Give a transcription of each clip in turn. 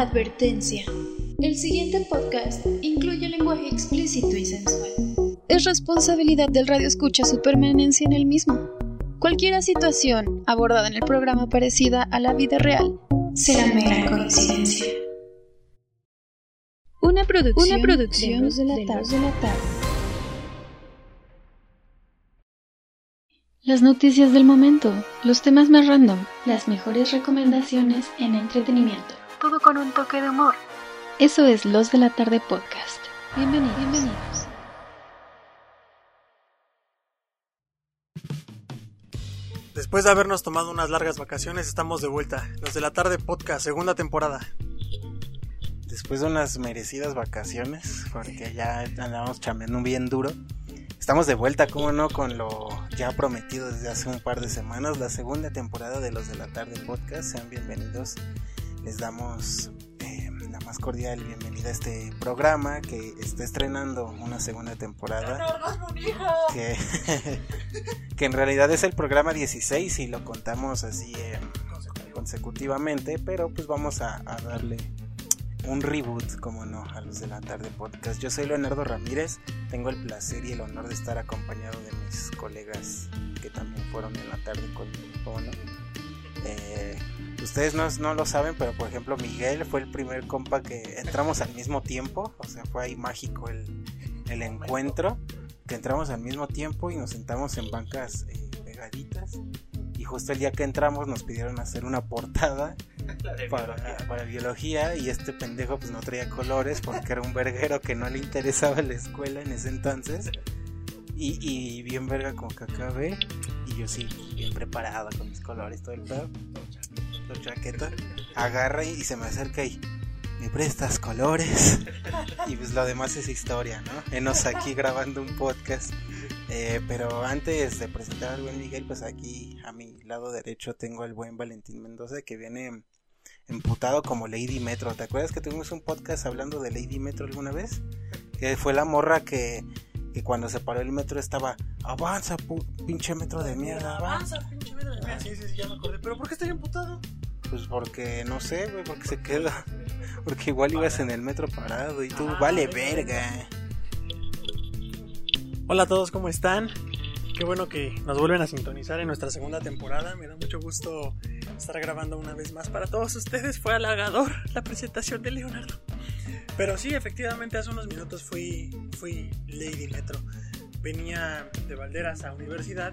Advertencia. El siguiente podcast incluye lenguaje explícito y sensual. Es responsabilidad del radio escucha su permanencia en el mismo. Cualquier situación abordada en el programa parecida a la vida real será mera coincidencia. Una producción, Una producción de, la de la tarde. Las noticias del momento, los temas más random, las mejores recomendaciones en entretenimiento. Todo con un toque de humor. Eso es Los de la Tarde Podcast. Bienvenidos. Bienvenidos. Después de habernos tomado unas largas vacaciones, estamos de vuelta. Los de la Tarde Podcast, segunda temporada. Después de unas merecidas vacaciones, porque ya andamos chambeando bien duro. Estamos de vuelta, como no, con lo ya prometido desde hace un par de semanas, la segunda temporada de Los de la Tarde Podcast. Sean bienvenidos. Les damos eh, la más cordial bienvenida a este programa que está estrenando una segunda temporada. Que, que en realidad es el programa 16 y lo contamos así eh, consecutivamente, pero pues vamos a, a darle un reboot, como no, a los de la tarde podcast. Yo soy Leonardo Ramírez, tengo el placer y el honor de estar acompañado de mis colegas que también fueron en la tarde conmigo, ¿no? Eh, ustedes no, no, lo saben, pero por ejemplo Miguel fue el primer compa que entramos al mismo tiempo, o sea, fue ahí mágico el, el encuentro, que entramos al mismo tiempo y nos sentamos en bancas eh, pegaditas y justo el día que entramos nos pidieron hacer una portada para, para, biología y este pendejo pues no traía colores porque era un verguero que no le interesaba la escuela en ese entonces y, y bien verga como que acabé y yo sí bien preparado con mis colores todo el pedo la chaqueta agarra y se me acerca y me prestas colores y pues lo demás es historia no enos aquí grabando un podcast eh, pero antes de presentar al buen Miguel, pues aquí a mi lado derecho tengo al buen Valentín Mendoza que viene emputado como Lady Metro. ¿Te acuerdas que tuvimos un podcast hablando de Lady Metro alguna vez? Que fue la morra que, que cuando se paró el metro estaba, avanza, pinche metro de mierda, avanza, pinche metro de mierda. Sí, sí, sí, ya me acordé. ¿Pero por qué estoy emputado? Pues porque, no sé, güey, porque se queda. Porque igual ibas en el metro parado y tú, vale verga. Hola a todos, ¿cómo están? Qué bueno que nos vuelven a sintonizar en nuestra segunda temporada. Me da mucho gusto estar grabando una vez más para todos ustedes. Fue halagador la presentación de Leonardo. Pero sí, efectivamente, hace unos minutos fui, fui Lady Metro. Venía de Valderas a universidad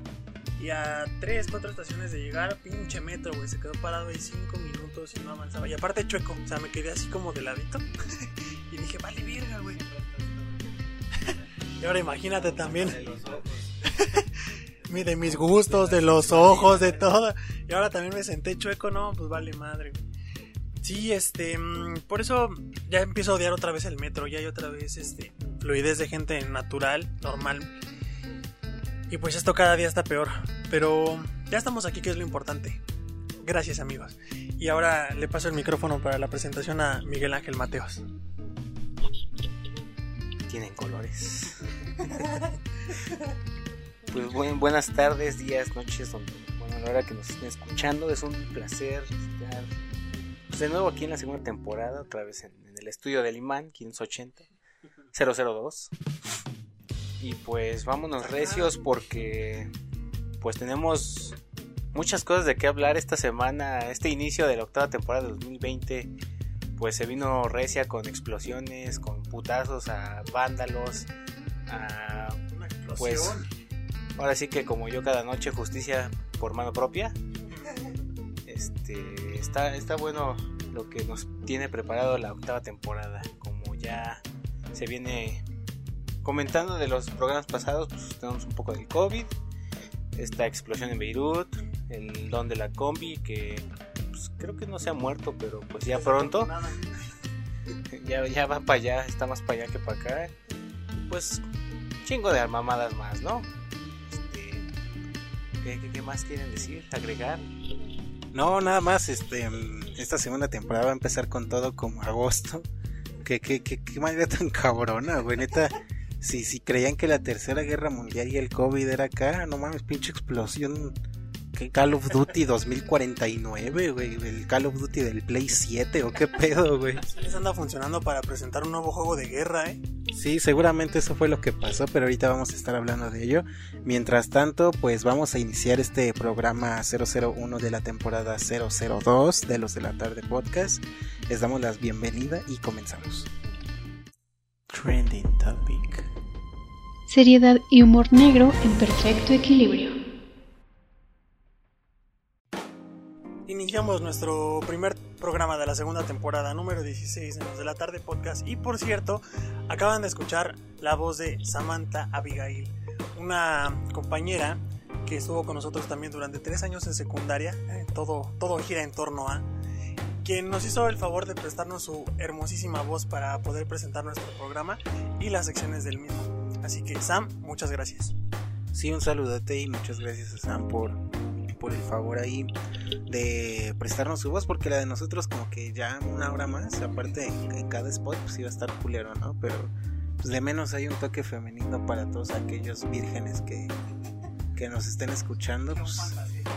y a 3, 4 estaciones de llegar, pinche metro, güey. Se quedó parado ahí 5 minutos y no avanzaba. Y aparte chueco, o sea, me quedé así como de ladito. y dije, vale, verga, güey. Y ahora imagínate también. de mis gustos, de los ojos, de todo. Y ahora también me senté chueco, no, pues vale madre. Sí, este, mm, por eso ya empiezo a odiar otra vez el metro, ya hay otra vez este fluidez de gente natural, normal. Y pues esto cada día está peor, pero ya estamos aquí, que es lo importante. Gracias, amigos. Y ahora le paso el micrófono para la presentación a Miguel Ángel Mateos tienen colores. pues buenas tardes, días, noches, bueno, a la hora que nos estén escuchando, es un placer estar de nuevo aquí en la segunda temporada, otra vez en, el estudio del imán, 580 002. Y pues vámonos recios porque pues tenemos muchas cosas de qué hablar esta semana, este inicio de la octava temporada de 2020 pues se vino recia con explosiones, con putazos a vándalos, a pues ahora sí que como yo cada noche justicia por mano propia. Este está está bueno lo que nos tiene preparado la octava temporada, como ya se viene comentando de los programas pasados, pues tenemos un poco del COVID, esta explosión en Beirut, el don de la combi que pues, creo que no se ha muerto, pero pues ya pronto. ya, ya va para allá, está más para allá que para acá. Pues chingo de armamadas más, ¿no? Este, ¿qué, más quieren decir? ¿Agregar? No, nada más, este, esta segunda temporada va a empezar con todo como agosto. Que qué, qué, qué manera tan cabrona, güey, neta. Si, si creían que la tercera guerra mundial y el COVID era acá, no mames, pinche explosión Call of Duty 2049, güey, el Call of Duty del Play 7 o qué pedo, güey. Les anda funcionando para presentar un nuevo juego de guerra, ¿eh? Sí, seguramente eso fue lo que pasó, pero ahorita vamos a estar hablando de ello. Mientras tanto, pues vamos a iniciar este programa 001 de la temporada 002 de los de la tarde podcast. Les damos la bienvenida y comenzamos. Trending Topic. Seriedad y humor negro en perfecto equilibrio. Iniciamos nuestro primer programa de la segunda temporada, número 16 en los de la tarde podcast. Y por cierto, acaban de escuchar la voz de Samantha Abigail, una compañera que estuvo con nosotros también durante tres años en secundaria. Eh, todo, todo gira en torno a quien nos hizo el favor de prestarnos su hermosísima voz para poder presentar nuestro programa y las secciones del mismo. Así que Sam, muchas gracias. Sí, un saludote y muchas gracias a Sam por, por el favor ahí de prestarnos su voz, porque la de nosotros como que ya una hora más, aparte en, cada spot pues iba a estar culero, ¿no? Pero pues de menos hay un toque femenino para todos aquellos vírgenes que, que nos estén escuchando, pues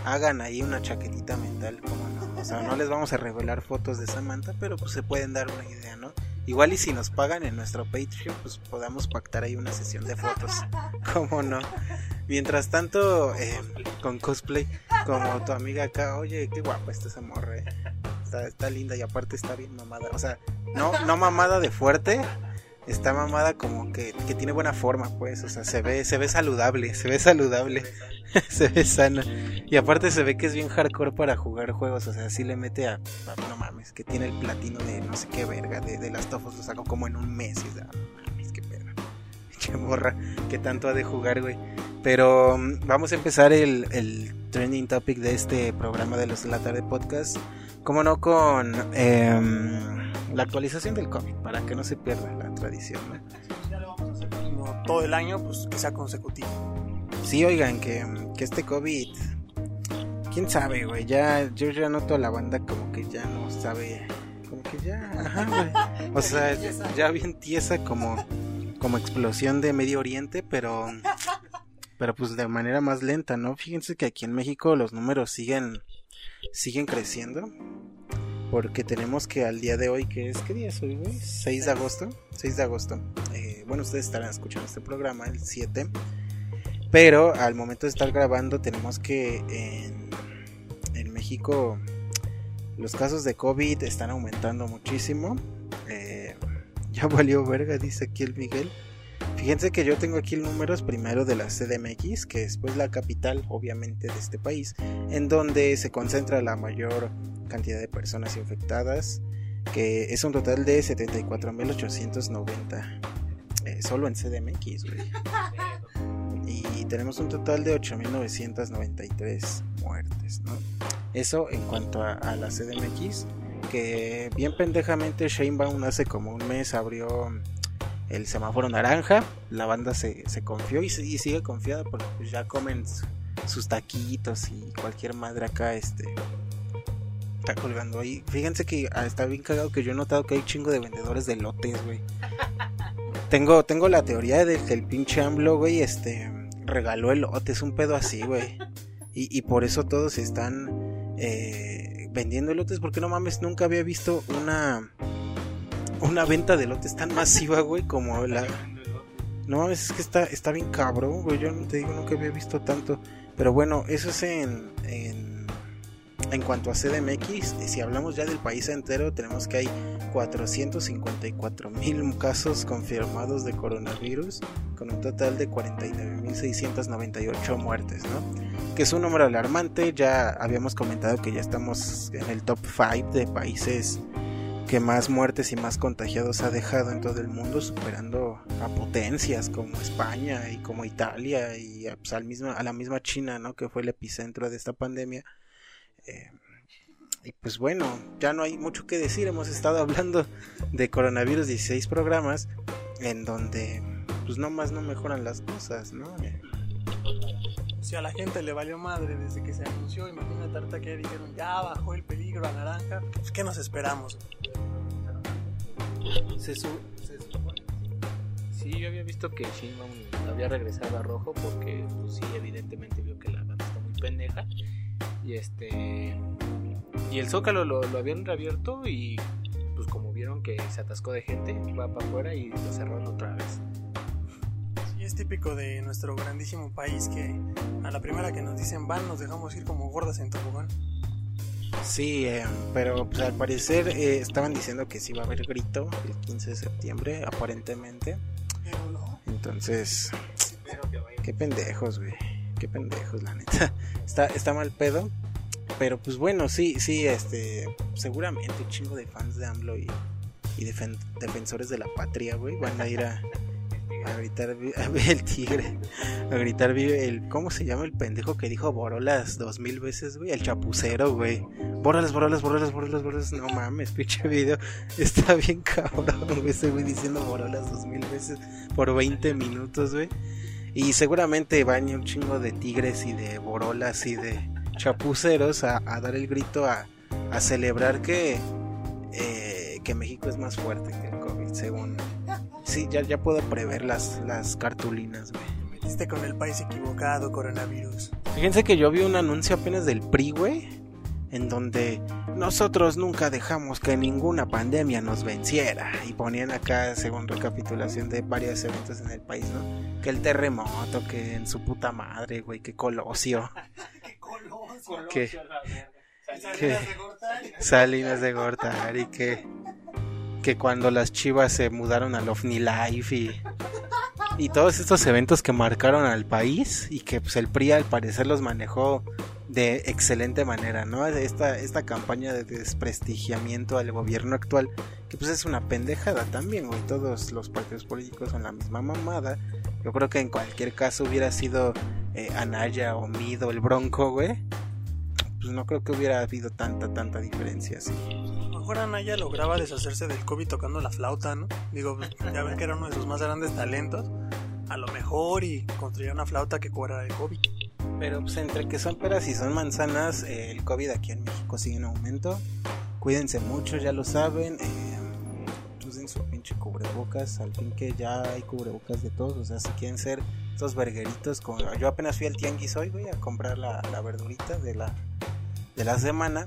hagan ahí una chaquetita mental, como no. O sea, no les vamos a revelar fotos de Samantha, pero pues se pueden dar una idea, ¿no? Igual y si nos pagan en nuestro Patreon, pues podamos pactar ahí una sesión de fotos. ¿Cómo no? Mientras tanto, eh, con cosplay, como tu amiga acá, oye, qué guapa está esa morra. Eh. Está, está linda y aparte está bien mamada. O sea, no, no mamada de fuerte, está mamada como que, que, tiene buena forma, pues, o sea, se ve, se ve saludable, se ve saludable, se ve sana. Y aparte se ve que es bien hardcore para jugar juegos, o sea, sí le mete a, no mames, que tiene el platino de no sé qué verga, de, de las tofos lo saco como en un mes, y da, no mames, qué verga. Qué morra, que tanto ha de jugar, güey. Pero mm, vamos a empezar el, el trending topic de este programa de los de la tarde podcast. Como no con eh, la actualización del cómic, para que no se pierda la tradición. ¿no? Ya lo vamos a hacer como todo el año, pues que sea consecutivo. Sí, oigan, que, que este COVID, quién sabe, güey, ya yo ya noto a la banda como que ya no sabe, como que ya, ajá, güey. O sea, ya bien tiesa como, como explosión de Medio Oriente, pero, pero pues de manera más lenta, ¿no? Fíjense que aquí en México los números siguen, siguen creciendo. Porque tenemos que al día de hoy, que es, ¿qué día es hoy, güey? 6 de agosto. 6 de agosto. Eh, bueno, ustedes estarán escuchando este programa el 7. Pero al momento de estar grabando tenemos que en, en México los casos de COVID están aumentando muchísimo. Eh, ya valió verga, dice aquí el Miguel. Fíjense que yo tengo aquí números primero de la CDMX, que es pues la capital obviamente de este país, en donde se concentra la mayor cantidad de personas infectadas, que es un total de 74.890 eh, solo en CDMX, güey. Y tenemos un total de 8.993 muertes, ¿no? Eso en cuanto a, la CDMX, que bien pendejamente Sheinbaum hace como un mes abrió el semáforo naranja, la banda se, se confió y, y, sigue confiada porque pues ya comen sus taquitos y cualquier madre acá, este, está colgando ahí. Fíjense que ah, está bien cagado que yo he notado que hay chingo de vendedores de lotes, güey. Tengo, tengo la teoría de que el pinche AMLO, güey, este, regaló el lote, es un pedo así, güey. Y, y, por eso todos están eh, vendiendo lotes, porque no mames, nunca había visto una, una venta de lotes tan masiva, güey, como la... No es que está, está bien cabrón, güey, yo no te digo, nunca había visto tanto. Pero bueno, eso es en, en en cuanto a CDMX, si hablamos ya del país entero, tenemos que hay 454 mil casos confirmados de coronavirus, con un total de 49.698 muertes, ¿no? Que es un número alarmante, ya habíamos comentado que ya estamos en el top 5 de países que más muertes y más contagiados ha dejado en todo el mundo, superando a potencias como España y como Italia y pues, al mismo, a la misma China, ¿no? Que fue el epicentro de esta pandemia. Eh, y pues bueno, ya no hay mucho que decir. Hemos estado hablando de coronavirus 16 programas en donde pues no más no mejoran las cosas, ¿no? Si a la gente le valió madre desde que se anunció, imagínate ahorita que dijeron ya bajó el peligro a naranja, pues ¿qué nos esperamos? Se, su se supone. Sí, yo había visto que Shinman había regresado a rojo porque pues sí, evidentemente vio que la banda está muy pendeja Y este. Y el Zócalo lo, lo habían reabierto y pues como vieron que se atascó de gente, va para afuera y lo cerraron otra vez. Es típico de nuestro grandísimo país que a la primera que nos dicen van nos dejamos ir como gordas en tobogán. Sí, eh, pero pues, al parecer eh, estaban diciendo que sí va a haber grito el 15 de septiembre, aparentemente. Pero no. Entonces, qué pendejos, güey. Qué pendejos, la neta. Está, está mal pedo. Pero pues bueno, sí, sí, este. Seguramente un chingo de fans de AMLO y, y defen- defensores de la patria, güey, van a ir a, a gritar el tigre. A gritar el. ¿Cómo se llama el pendejo que dijo Borolas dos mil veces, güey? El chapucero, güey. Borolas, borolas, borolas, borolas, borolas. No mames, pinche video. Está bien cabrón, güey. Ese güey diciendo Borolas dos mil veces por 20 minutos, güey. Y seguramente van un chingo de tigres y de borolas y de chapuceros a, a dar el grito a, a celebrar que, eh, que México es más fuerte que el COVID, según. Sí, ya, ya puedo prever las, las cartulinas, güey. Te metiste con el país equivocado, coronavirus. Fíjense que yo vi un anuncio apenas del PRI, güey, en donde nosotros nunca dejamos que ninguna pandemia nos venciera. Y ponían acá, según recapitulación de varios eventos en el país, ¿no? Que el terremoto, que en su puta madre, güey, que Colosio, ¡Qué coloso! que Salinas de Gortari. Salinas de Gortari, que, que cuando las chivas se mudaron al OVNI Life y, y todos estos eventos que marcaron al país y que pues, el PRI al parecer los manejó de excelente manera, ¿no? Esta, esta campaña de desprestigiamiento al gobierno actual, que pues es una pendejada también, güey. Todos los partidos políticos son la misma mamada. Yo creo que en cualquier caso hubiera sido eh, Anaya o Mido el Bronco, güey. Pues no creo que hubiera habido tanta, tanta diferencia así. A lo mejor Anaya lograba deshacerse del COVID tocando la flauta, ¿no? Digo, pues, ya ven que era uno de sus más grandes talentos. A lo mejor y construía una flauta que curara el COVID. Pero pues entre que son peras y son manzanas, eh, el COVID aquí en México sigue en aumento. Cuídense mucho, ya lo saben. Eh, su pinche cubrebocas. Al fin que ya hay cubrebocas de todos. O sea, si quieren ser estos vergueritos. Yo apenas fui al tianguis hoy, güey, a comprar la, la verdurita de la, de la semana.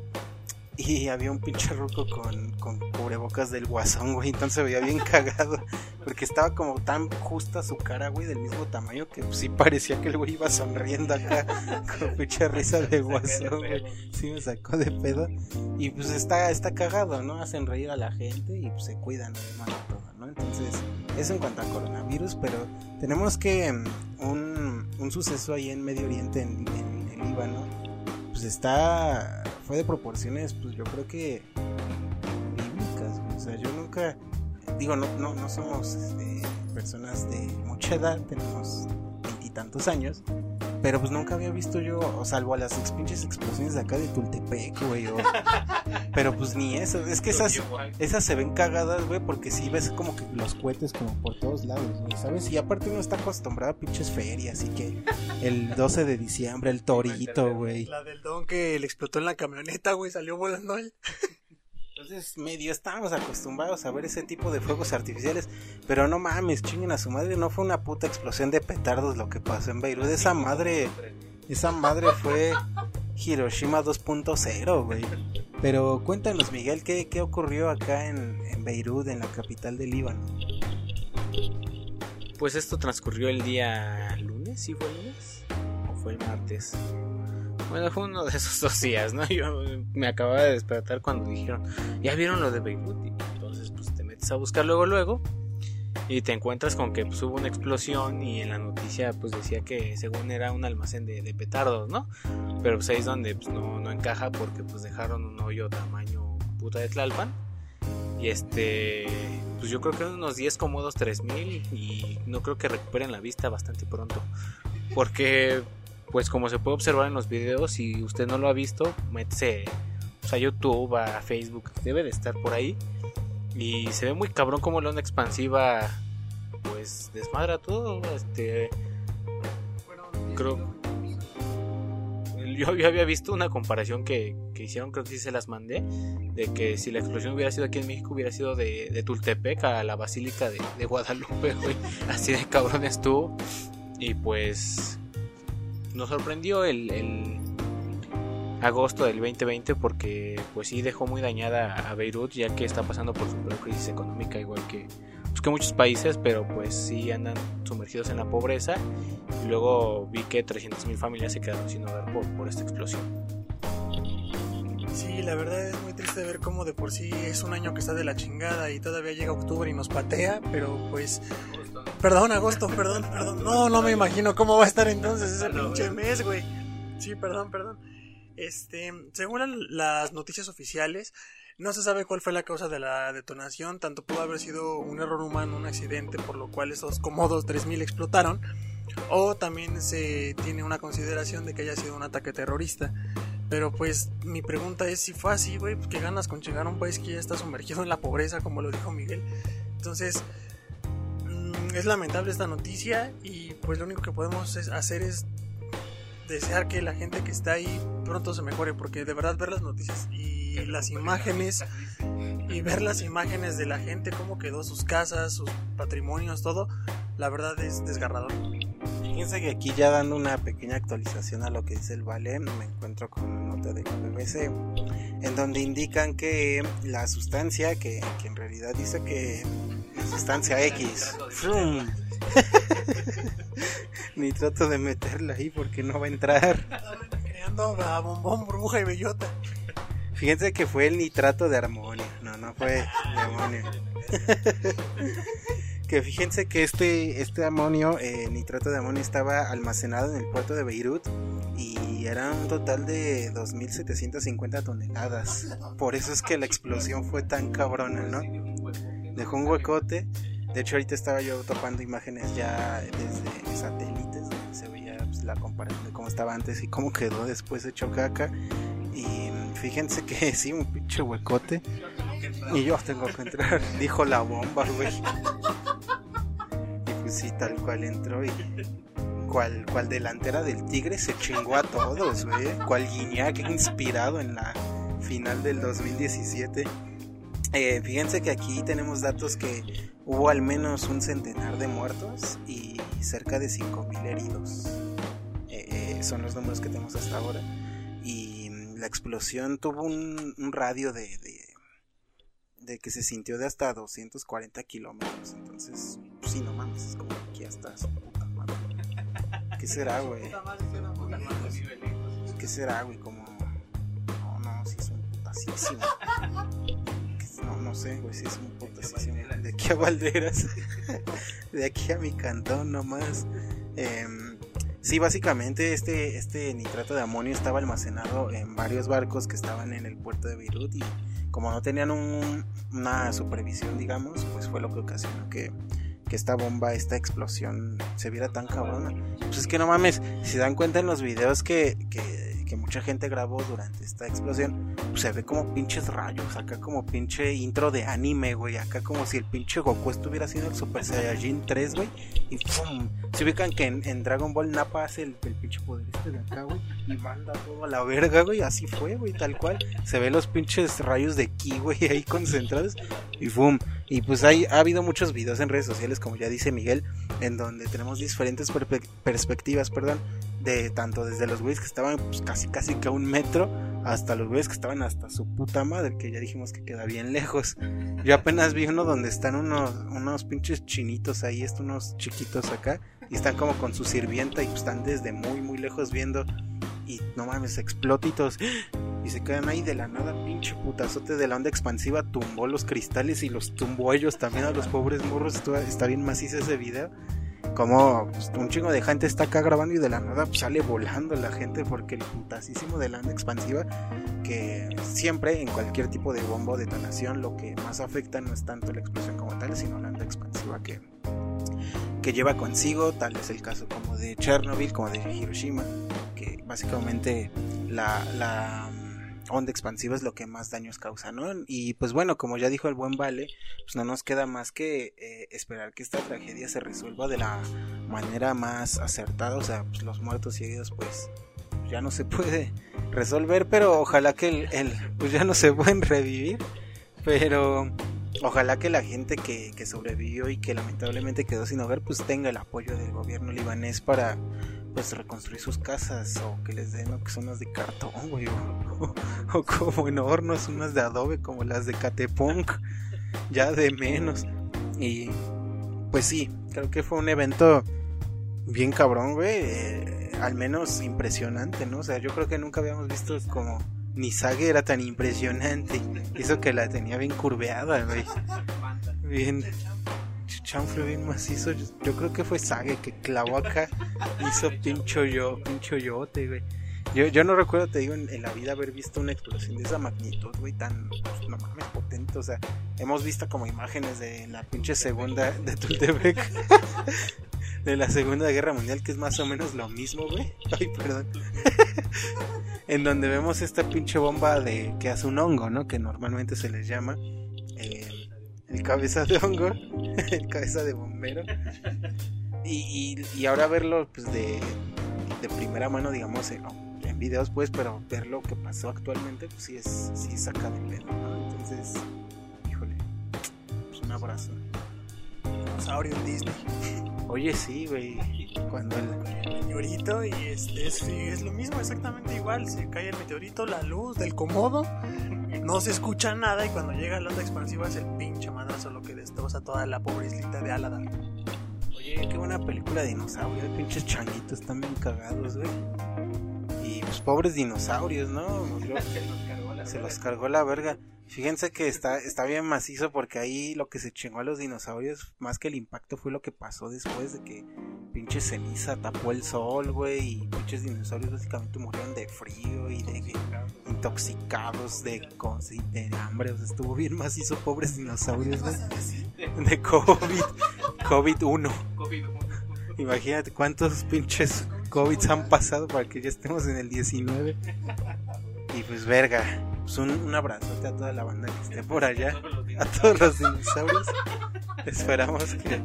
Y había un pinche ruco con, con cubrebocas del guasón, güey. Entonces se veía bien cagado. Porque estaba como tan justa su cara, güey, del mismo tamaño que pues, sí parecía que el güey iba sonriendo acá. Con pinche risa de guasón, güey. Sí me sacó de pedo. Y pues está, está cagado, ¿no? Hacen reír a la gente y pues, se cuidan, hermano, todo, ¿no? Entonces, eso en cuanto a coronavirus. Pero tenemos que mm, un, un suceso ahí en Medio Oriente, en, en el Líbano, pues está. fue de proporciones, pues yo creo que. bíblicas. O sea, yo nunca. Digo, no, no, no somos este, personas de mucha edad, tenemos veintitantos años. Pero pues nunca había visto yo, salvo a las ex- pinches explosiones de acá de Tultepec, güey. o- Pero pues ni eso, es que esas, esas se ven cagadas, güey, porque sí ves como que los cohetes como por todos lados, güey, ¿sabes? Y aparte uno está acostumbrado a pinches ferias, así que el 12 de diciembre, el torito, güey. La del don que le explotó en la camioneta, güey, salió volando él. Entonces medio estábamos acostumbrados a ver ese tipo de fuegos artificiales, pero no mames, chinguen a su madre, no fue una puta explosión de petardos lo que pasó en Beirut, esa madre, esa madre fue Hiroshima 2.0, güey. Pero cuéntanos, Miguel, ¿qué, qué ocurrió acá en, en Beirut, en la capital del Líbano? Pues esto transcurrió el día lunes, ¿sí fue lunes? ¿O fue el martes? Bueno, fue uno de esos dos días, ¿no? Yo me acababa de despertar cuando dijeron, ya vieron lo de Beirut. Y entonces, pues te metes a buscar luego, luego. Y te encuentras con que pues, hubo una explosión y en la noticia pues decía que según era un almacén de, de petardos, ¿no? Pero pues ahí es donde pues, no, no encaja porque pues dejaron un hoyo tamaño puta de Tlalpan. Y este, pues yo creo que unos 10 cómodos 3000 y no creo que recuperen la vista bastante pronto. Porque, pues como se puede observar en los videos, si usted no lo ha visto, métese a YouTube, a Facebook, debe de estar por ahí. Y se ve muy cabrón como la onda expansiva, pues desmadra todo. Este, creo. Yo, había visto una comparación que, que hicieron, creo que sí se las mandé, de que si la explosión hubiera sido aquí en México, hubiera sido de, Tultepec a la Basílica de, de Guadalupe, güey. Así de cabrón estuvo. Y pues nos sorprendió el, agosto del 2020 porque pues sí dejó muy dañada a Beirut ya que está pasando por su peor crisis económica igual que, pues, que muchos países, pero pues sí andan sumergidos en la pobreza. Y luego vi que 300.000 familias se quedaron sin hogar por, por esta explosión. Sí, la verdad es muy triste ver cómo de por sí es un año que está de la chingada y todavía llega octubre y nos patea, pero pues... Perdón, agosto, perdón, perdón. No, no me imagino cómo va a estar entonces ese pinche mes, güey. Sí, perdón, perdón. Este, según las noticias oficiales, no se sabe cuál fue la causa de la detonación, tanto pudo haber sido un error humano, un accidente, por lo cual esos cómodos 3000 explotaron, o también se tiene una consideración de que haya sido un ataque terrorista. Pero pues mi pregunta es si fue así, güey, pues qué ganas con llegar a un país que ya está sumergido en la pobreza, como lo dijo Miguel. Entonces, es lamentable esta noticia y pues lo único que podemos hacer es desear que la gente que está ahí pronto se mejore, porque de verdad ver las noticias y las imágenes y ver las imágenes de la gente, cómo quedó sus casas, sus patrimonios, todo, la verdad es desgarrador. Fíjense que aquí ya dando una pequeña actualización a lo que dice el Vale, me encuentro con una nota de BBC en donde indican que la sustancia, que, que en realidad dice que sustancia X, frum, ni trato de meterla ahí porque no va a entrar. Creando a bombón, burbuja y bellota. Fíjense que fue el nitrato de armonio, no, no fue de amonio. que fíjense que este, este amonio, eh, nitrato de amonio, estaba almacenado en el puerto de Beirut y era un total de 2.750 toneladas. Por eso es que la explosión fue tan cabrona, ¿no? Dejó un huecote. De hecho, ahorita estaba yo topando imágenes ya desde satélites, donde se veía pues, la comparación de cómo estaba antes y cómo quedó después de Chocaca. Y fíjense que sí, un pinche huecote. Y yo tengo que entrar, dijo la bomba, güey. Y pues sí, tal cual entró y cual, cual delantera del Tigre se chingó a todos, güey. Cual Guiñac inspirado en la final del 2017. Eh, fíjense que aquí tenemos datos que hubo al menos un centenar de muertos y cerca de 5.000 heridos. Eh, eh, son los números que tenemos hasta ahora. Y la explosión tuvo un, radio de, de, de, que se sintió de hasta 240 kilómetros. Entonces, pues sí, no mames, es como aquí hasta su puta madre. ¿Qué será, güey? ¿Qué será, güey? Como. No, no, sí es un putasísimo. No, no sé, güey, sí es un putasísimo. De aquí a Valderas. de aquí a mi cantón nomás. Eh, Sí, básicamente este, este nitrato de amonio estaba almacenado en varios barcos que estaban en el puerto de Beirut y como no tenían un, una supervisión, digamos, pues fue lo que ocasionó que, que esta bomba, esta explosión se viera tan cabrona. Pues es que no mames, si se dan cuenta en los videos que, que, que mucha gente grabó durante esta explosión, pues se ve como pinches rayos, acá como pinche intro de anime, güey, acá como si el pinche Goku estuviera haciendo el Super Saiyajin 3, güey, y ¡pum! Se ubican que en, Dragon Ball Nappa hace el, el pinche poder este de acá, güey, y manda todo a la verga, güey, así fue, güey, tal cual. Se ve los pinches rayos de ki, güey, ahí concentrados, y ¡pum! Y pues hay, ha habido muchos videos en redes sociales, como ya dice Miguel, en donde tenemos diferentes per perspectivas, perdón, de tanto desde los güeyes que estaban pues, casi casi que a un metro hasta los güeyes que estaban hasta su puta madre, que ya dijimos que queda bien lejos. Yo apenas vi uno donde están unos, unos pinches chinitos ahí, unos chiquitos acá, y están como con su sirvienta y pues están desde muy muy lejos viendo y no mames, explotitos y se quedan ahí de la nada, pinche putazote de la onda expansiva tumbó los cristales y los tumbó ellos también a los pobres morros, está bien macizo ese video como pues, un chingo de gente está acá grabando y de la nada sale volando la gente porque el putasísimo de la onda expansiva que siempre en cualquier tipo de bomba o detonación lo que más afecta no es tanto la explosión como tal sino la onda expansiva que, que lleva consigo tal es el caso como de Chernobyl como de Hiroshima que básicamente la, la onda expansiva es lo que más daños causa, ¿no? Y pues bueno, como ya dijo el buen Vale, pues no nos queda más que eh, esperar que esta tragedia se resuelva de la manera más acertada, o sea, pues los muertos y heridos pues ya no se puede resolver, pero ojalá que el, el pues ya no se pueden revivir, pero ojalá que la gente que, que sobrevivió y que lamentablemente quedó sin hogar pues tenga el apoyo del gobierno libanés para pues reconstruir sus casas o que les den que son unas de cartón, güey, o, o, como en hornos, unas de adobe como las de Catepunk, ya de menos. Y pues sí, creo que fue un evento bien cabrón, güey, eh, al menos impresionante, ¿no? O sea, yo creo que nunca habíamos visto como ni Sage era tan impresionante. Hizo que la tenía bien curveada, güey. Bien. Chanfle bien macizo. Yo, creo que fue Sage que clavó acá. Hizo pincho yo, pincho yote, güey. Yo, yo no recuerdo, te digo, en, la vida haber visto una explosión de esa magnitud, güey, tan, pues, no mames, potente. O sea, hemos visto como imágenes de la pinche segunda de Tultepec. de la Segunda Guerra Mundial, que es más o menos lo mismo, güey. Ay, perdón. en donde vemos esta pinche bomba de que hace un hongo, ¿no? Que normalmente se les llama eh, el cabeza de hongo, el cabeza de bombero. Y, y, ahora verlo pues de, de primera mano, digamos, en, videos, pues, pero ver lo que pasó actualmente, pues sí es, sí saca de pedo, ¿no? Entonces, híjole, pues un abrazo. Dinosaurio en Disney. Oye, sí, güey. Cuando el meteorito y este, es, es lo mismo, exactamente igual. Se cae el meteorito, la luz del comodo, no se escucha nada y cuando llega la onda expansiva es el pinche madrazo lo que destroza toda la pobre islita de Aladdin. Oye, qué buena película de dinosaurios, pinches changuitos están bien cagados, güey. Y pues pobres dinosaurios, ¿no? Se los cargó la verga. Fíjense que está, está bien macizo porque ahí lo que se chingó a los dinosaurios, más que el impacto, fue lo que pasó después de que pinche ceniza tapó el sol, güey, y pinches dinosaurios básicamente murieron de frío y de intoxicados de, de hambre. O sea, estuvo bien macizo, pobres dinosaurios, güey. De COVID, COVID-1. Imagínate cuántos pinches COVID han pasado para que ya estemos en el 19. Y pues verga, pues un, un abrazote a toda la banda que esté por allá, a todos los dinosaurios. Esperamos que.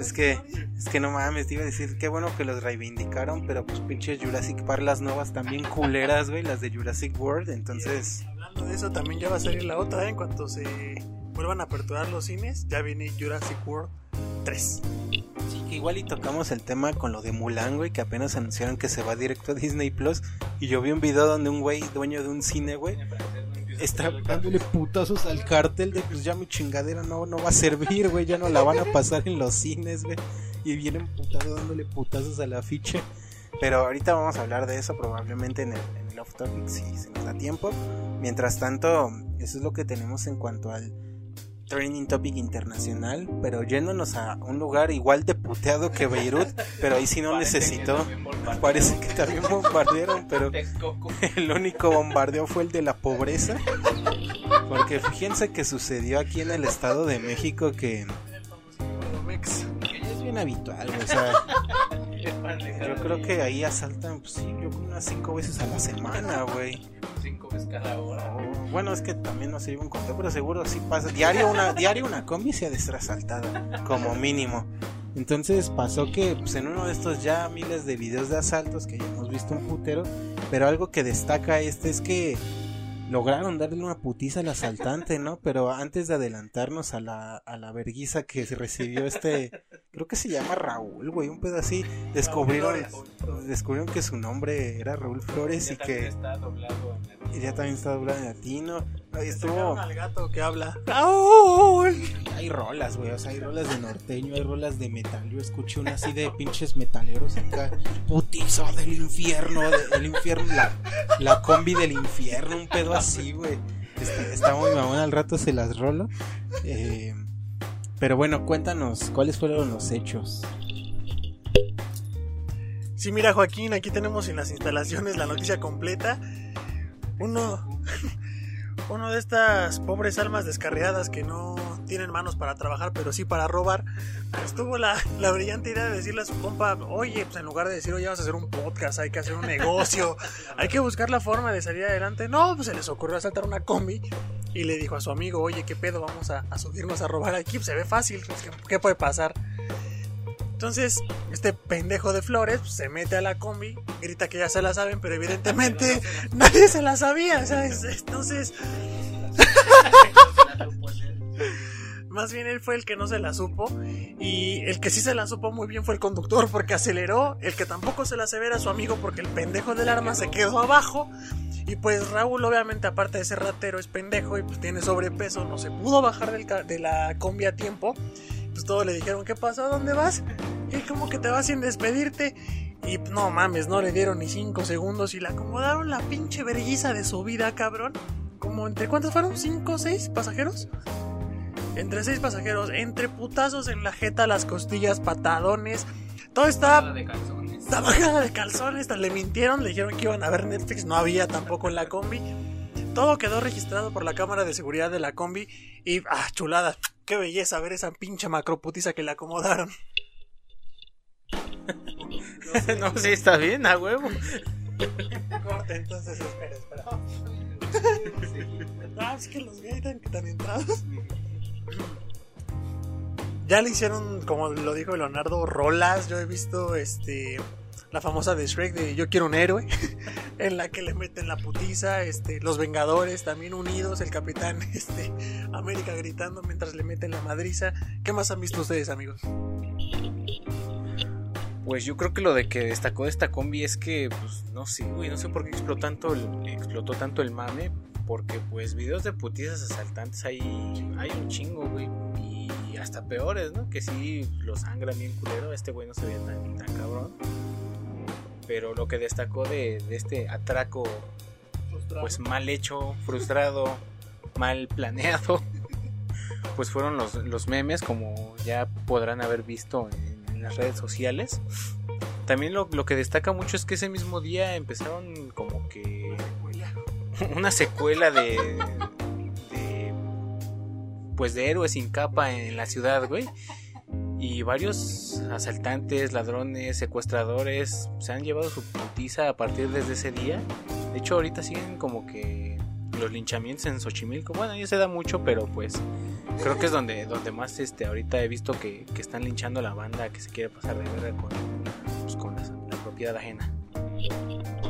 Es que, es que no mames, te iba a decir, qué bueno que los reivindicaron, pero pues pinches Jurassic Park, las nuevas también culeras, güey, las de Jurassic World, entonces... Hablando de eso, también ya va a salir la otra, ¿eh? en cuanto se vuelvan a aperturar los cines, ya viene Jurassic World 3. Sí, que igual y tocamos el tema con lo de Mulan, güey, que apenas anunciaron que se va directo a Disney Plus. Y yo vi un video donde un güey, dueño de un cine, güey, está dándole putazos al cartel de pues ya mi chingadera no, no va a servir, güey, ya no la van a pasar en los cines, güey. Y vienen putazos dándole putazos al afiche. Pero ahorita vamos a hablar de eso probablemente en el, en el off topic si se nos da tiempo. Mientras tanto, eso es lo que tenemos en cuanto al training topic internacional, pero yéndonos a un lugar igual de puteado que Beirut, pero ahí sí no necesitó. Parece que también bombardearon, pero el único bombardeo fue el de la pobreza. Porque fíjense que sucedió aquí en el Estado de México que, es bien habitual, o sea, yo creo que ahí asaltan, pues sí, yo unas cinco veces a la semana, güey cada hora. bueno, es que también no se lleva un conteo, pero seguro sí pasa. Diario una, diario una combi se ha de ser asaltada, como mínimo. Entonces pasó que pues, en uno de estos ya miles de videos de asaltos que ya hemos visto un putero, pero algo que destaca este es que lograron darle una putiza al asaltante, ¿no? Pero antes de adelantarnos a la, a la verguiza que recibió este, creo que se llama Raúl, güey, un pedo así, descubrieron, descubrieron que su nombre era Raúl Flores y que... Y ya también está doblado en latino. Ahí estuvo. al gato que habla. Hay rolas, güey. O sea, hay rolas de norteño, hay rolas de metal. Yo escuché una así de pinches metaleros acá. Putizo del infierno, del infierno. La, la combi del infierno, un pedo así, güey. Está, muy mamón, al rato se las rolo. Eh, pero bueno, cuéntanos, ¿cuáles fueron los hechos? Sí, mira Joaquín, aquí tenemos en las instalaciones la noticia completa. Uno, uno de estas pobres almas descarriadas que no tienen manos para trabajar, pero sí para robar, pues tuvo la, la, brillante idea de decirle a su compa, oye, pues en lugar de decir, oye, vamos a hacer un podcast, hay que hacer un negocio, hay que buscar la forma de salir adelante. No, pues se les ocurrió asaltar una combi y le dijo a su amigo, oye, ¿qué pedo? Vamos a, subirnos a robar aquí, pues se ve fácil, ¿qué, qué puede pasar? Entonces, este pendejo de Flores pues, se mete a la combi, grita que ya se la saben, pero evidentemente nadie se la sabía, ¿sabes? Entonces. Más bien él fue el que no se la supo. Y el que sí se la supo muy bien fue el conductor porque aceleró. El que tampoco se la se era su amigo porque el pendejo del arma se quedó abajo. Y pues Raúl, obviamente, aparte de ser ratero, es pendejo y pues tiene sobrepeso. No se pudo bajar del de la combi a tiempo. Pues todos le dijeron, ¿qué pasó? ¿Dónde vas? Y como que te vas sin despedirte. Y no mames, no le dieron ni 5 segundos y le acomodaron la pinche vergüenza de su vida, cabrón. Como entre cuántos fueron? ¿5 o 6 pasajeros? Entre 6 pasajeros, entre putazos en la jeta, las costillas, patadones. Todo está. de calzones. Está bajada de calzones, hasta le mintieron, le dijeron que iban a ver Netflix, no había tampoco en la combi. Todo quedó registrado por la cámara de seguridad de la combi y, ah, chulada, qué belleza ver esa pinche macroputiza que le acomodaron. no, sí, está bien, a huevo. Corte, entonces, espera, espera. Ah, es que los gays están tan entrados. Ya le hicieron, como lo dijo Leonardo, rolas. Yo he visto este la famosa de Shrek de Yo quiero un héroe, en la que le meten la putiza, este, los Vengadores también unidos, el Capitán este, América gritando mientras le meten la madriza. ¿Qué más han visto ustedes, amigos? Pues yo creo que lo de que destacó de esta combi es que, pues, no sé, güey, no sé por qué explotó tanto explotó tanto el mame, porque pues videos de putizas asaltantes hay, hay un chingo, güey, y hasta peores, ¿no? Que sí lo sangran bien culero, este güey no se ve tan, tan cabrón. Pero lo que destacó de, de este atraco, pues mal hecho, frustrado, mal planeado, pues fueron los, los memes, como ya podrán haber visto en, en las redes sociales. También lo, lo, que destaca mucho es que ese mismo día empezaron como que una secuela de, pues de héroes sin capa en la ciudad, güey. Y varios asaltantes, ladrones, secuestradores se han llevado su putiza a partir desde ese día. De hecho, ahorita siguen como que los linchamientos en Xochimilco. Bueno, ya se da mucho, pero pues creo que es donde, donde más este ahorita he visto que, que están linchando a la banda que se quiere pasar de verga con, pues, la, la propiedad ajena.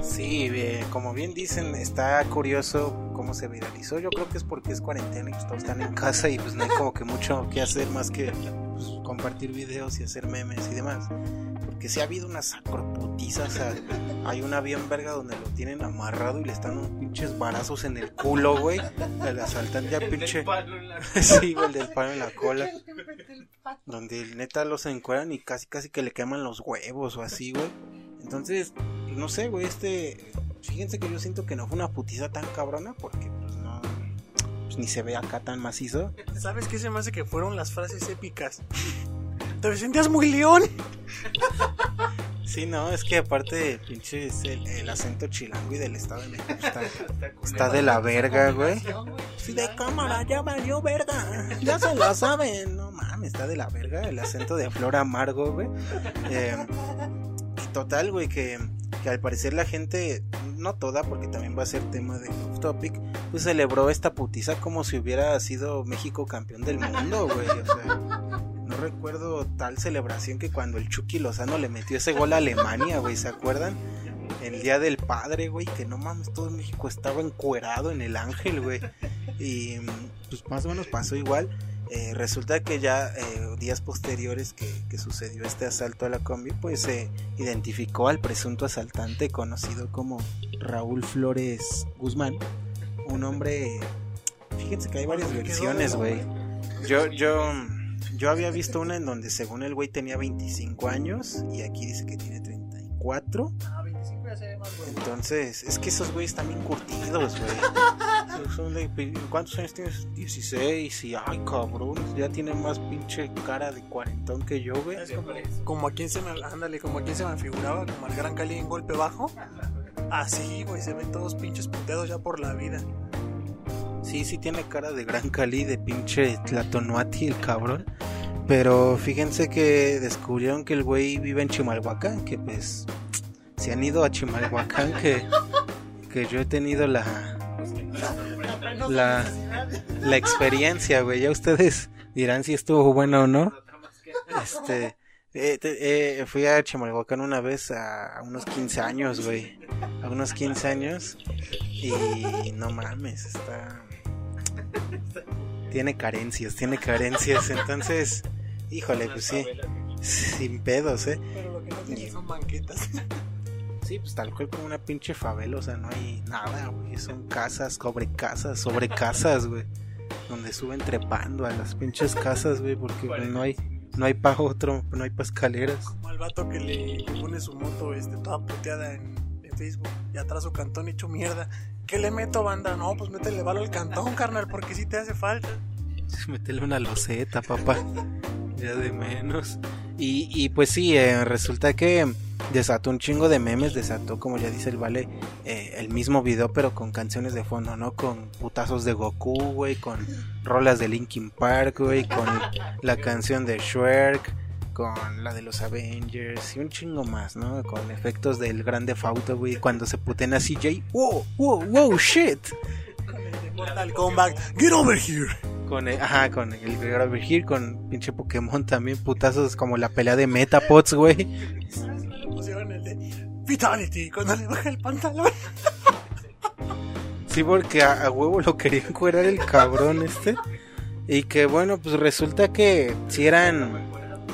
Sí, bien, como bien dicen, está curioso cómo se viralizó. Yo creo que es porque es cuarentena y pues todos están en casa y pues no hay como que mucho que hacer más que pues, compartir videos y hacer memes y demás. Porque si ha habido unas acroputizas, o sea, hay una bien verga donde lo tienen amarrado y le están unos pinches barazos en el culo, güey. El asaltante ya pinche. sí, el del palo en la cola. Donde neta los encueran y casi casi que le queman los huevos o así, güey. Entonces, pues, no sé, güey, este... Fíjense que yo siento que no fue una putiza tan cabrona porque pues no... Pues, ni se ve acá tan macizo. ¿Sabes qué se me hace que fueron las frases épicas? Te sentías muy león. Sí, no, es que aparte, pinche, es el, el, acento chilango y del estado de México está, está de la verga, güey. Sí, de cámara, ya valió verga. Ya se lo saben. No mames, está de la verga el acento de Flor Amargo, güey. Eh, total, güey, que, que al parecer la gente, no toda, porque también va a ser tema de topic, pues celebró esta putiza como si hubiera sido México campeón del mundo, güey. O sea, no recuerdo tal celebración que cuando el Chucky Lozano le metió ese gol a Alemania, güey, ¿se acuerdan? El día del padre, güey, que no mames, todo México estaba encuerado en el ángel, güey. Y pues más o menos pasó igual. Eh, resulta que ya eh, días posteriores que, que, sucedió este asalto a la combi, pues se eh, identificó al presunto asaltante conocido como Raúl Flores Guzmán, un hombre, fíjense que hay varias versiones, güey. Yo, yo, yo había visto una en donde según el güey tenía 25 años y aquí dice que tiene 34. Entonces, es que esos güeyes están bien curtidos, güey. ¿Cuántos años tienes? 16. Y ay, cabrón, ya tiene más pinche cara de cuarentón que yo, güey. Como, como, a quien se me, ándale, como a quien se me figuraba, como al gran Cali en golpe bajo. Así, güey, se ven todos pinches puteados ya por la vida. Sí, sí tiene cara de gran Cali, de pinche Tlatonuati, el cabrón. Pero fíjense que descubrieron que el güey vive en Chimalhuacán, que pues si han ido a Chimalhuacán que, que yo he tenido la la, la experiencia, güey. Ya ustedes dirán si estuvo bueno o no. Este, eh, eh, fui a Chimalhuacán una vez a, a unos 15 años, güey. A unos 15 años. Y no mames, está... tiene carencias, tiene carencias. Entonces, híjole, pues sí, sin pedos, ¿eh? Pero lo que no tiene son banquetas. Sí, pues tal cual como una pinche favela, o sea, no hay nada, güey. Son casas, sobre casas, sobre casas, güey. Donde suben trepando a las pinches casas, güey, porque no hay no hay pa' otro, no hay pa' escaleras. Como al vato que le, le pone su moto este, toda puteada en, en Facebook y atrás su cantón hecho mierda. ¿Qué le meto, banda? No, pues métele balo al cantón, carnal, porque sí te hace falta. Métele una loseta, papá. Ya de menos. Y, y pues sí, eh, resulta que desató un chingo de memes, desató, como ya dice el Vale, eh, el mismo video, pero con canciones de fondo, ¿no? Con putazos de Goku, güey, con rolas de Linkin Park, güey, con la canción de Shrek, con la de los Avengers y un chingo más, ¿no? Con efectos del grande Fauto, güey, cuando se puten a CJ, wow, wow, wow, shit. Mortal Kombat, get over here. Con el, ajá, con el Get Over Here, con pinche Pokémon también, putazos como la pelea de Metapods, güey. De Vitality cuando le baja el pantalón? Sí, porque a, huevo lo quería encuerar el cabrón este. Y que bueno, pues resulta que si eran.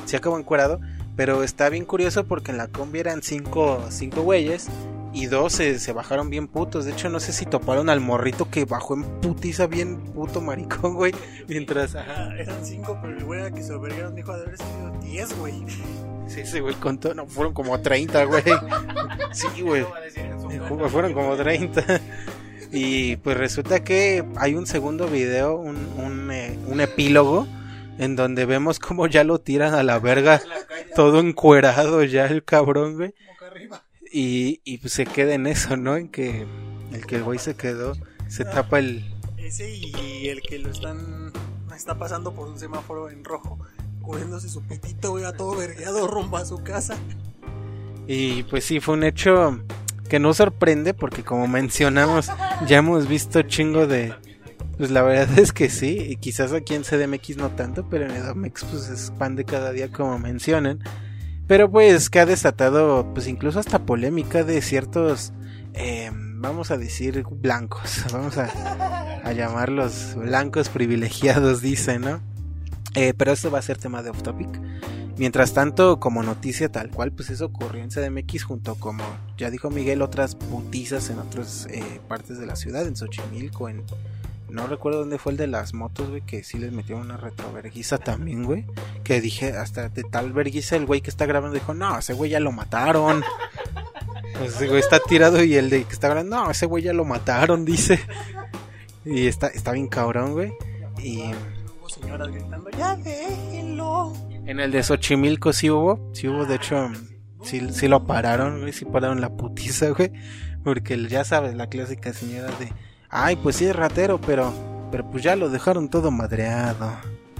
Si acabó encuerado. Pero está bien curioso porque en la combi eran cinco, cinco güeyes. Y dos se, se bajaron bien putos. De hecho, no sé si toparon al morrito que bajó en putiza bien puto maricón, güey. Mientras. Ajá. Eran cinco, pero el güey que se obligaron dijo de haber sido 10, güey. Sí, sí, güey, contó. No, fueron como 30, güey. Sí, güey. Fueron como 30. Y pues resulta que hay un segundo video, un, un, eh, un epílogo, en donde vemos como ya lo tiran a la verga, todo encuerado ya el cabrón, güey. Boca arriba. Y, y pues se queda en eso, ¿no? En que el que el güey se quedó, se tapa el... Ese y el que lo están. Está pasando por un semáforo en rojo, cubriéndose su pitito, güey, a todo vergueado rumbo a su casa. Y pues sí, fue un hecho que no sorprende porque como mencionamos, ya hemos visto chingo de... Pues la verdad es que sí, y quizás aquí en CDMX no tanto, pero en EDOMX pues se expande cada día como mencionan. Pero pues que ha desatado pues incluso hasta polémica de ciertos, eh, vamos a decir, blancos, vamos a, llamarlos blancos privilegiados, dice, ¿no? Eh, pero esto va a ser tema de off topic. Mientras tanto, como noticia tal cual, pues eso ocurrió en CDMX junto como ya dijo Miguel, otras putizas en otras eh, partes de la ciudad, en Xochimilco, en... No recuerdo dónde fue el de las motos, güey, que sí les metió una retroverguiza también, güey. Que dije, hasta de tal verguiza el güey que está grabando dijo, no, ese güey ya lo mataron. Pues ese güey está tirado y el de que está grabando, no, ese güey ya lo mataron, dice. Y está, está bien cabrón, güey. Y Hubo señoras gritando, ya déjenlo. En el de Xochimilco sí hubo, sí hubo, de hecho, sí, sí lo pararon, güey, sí pararon la putiza, güey, porque ya sabes, la clásica señora de, ay, pues sí es ratero, pero, pero pues ya lo dejaron todo madreado,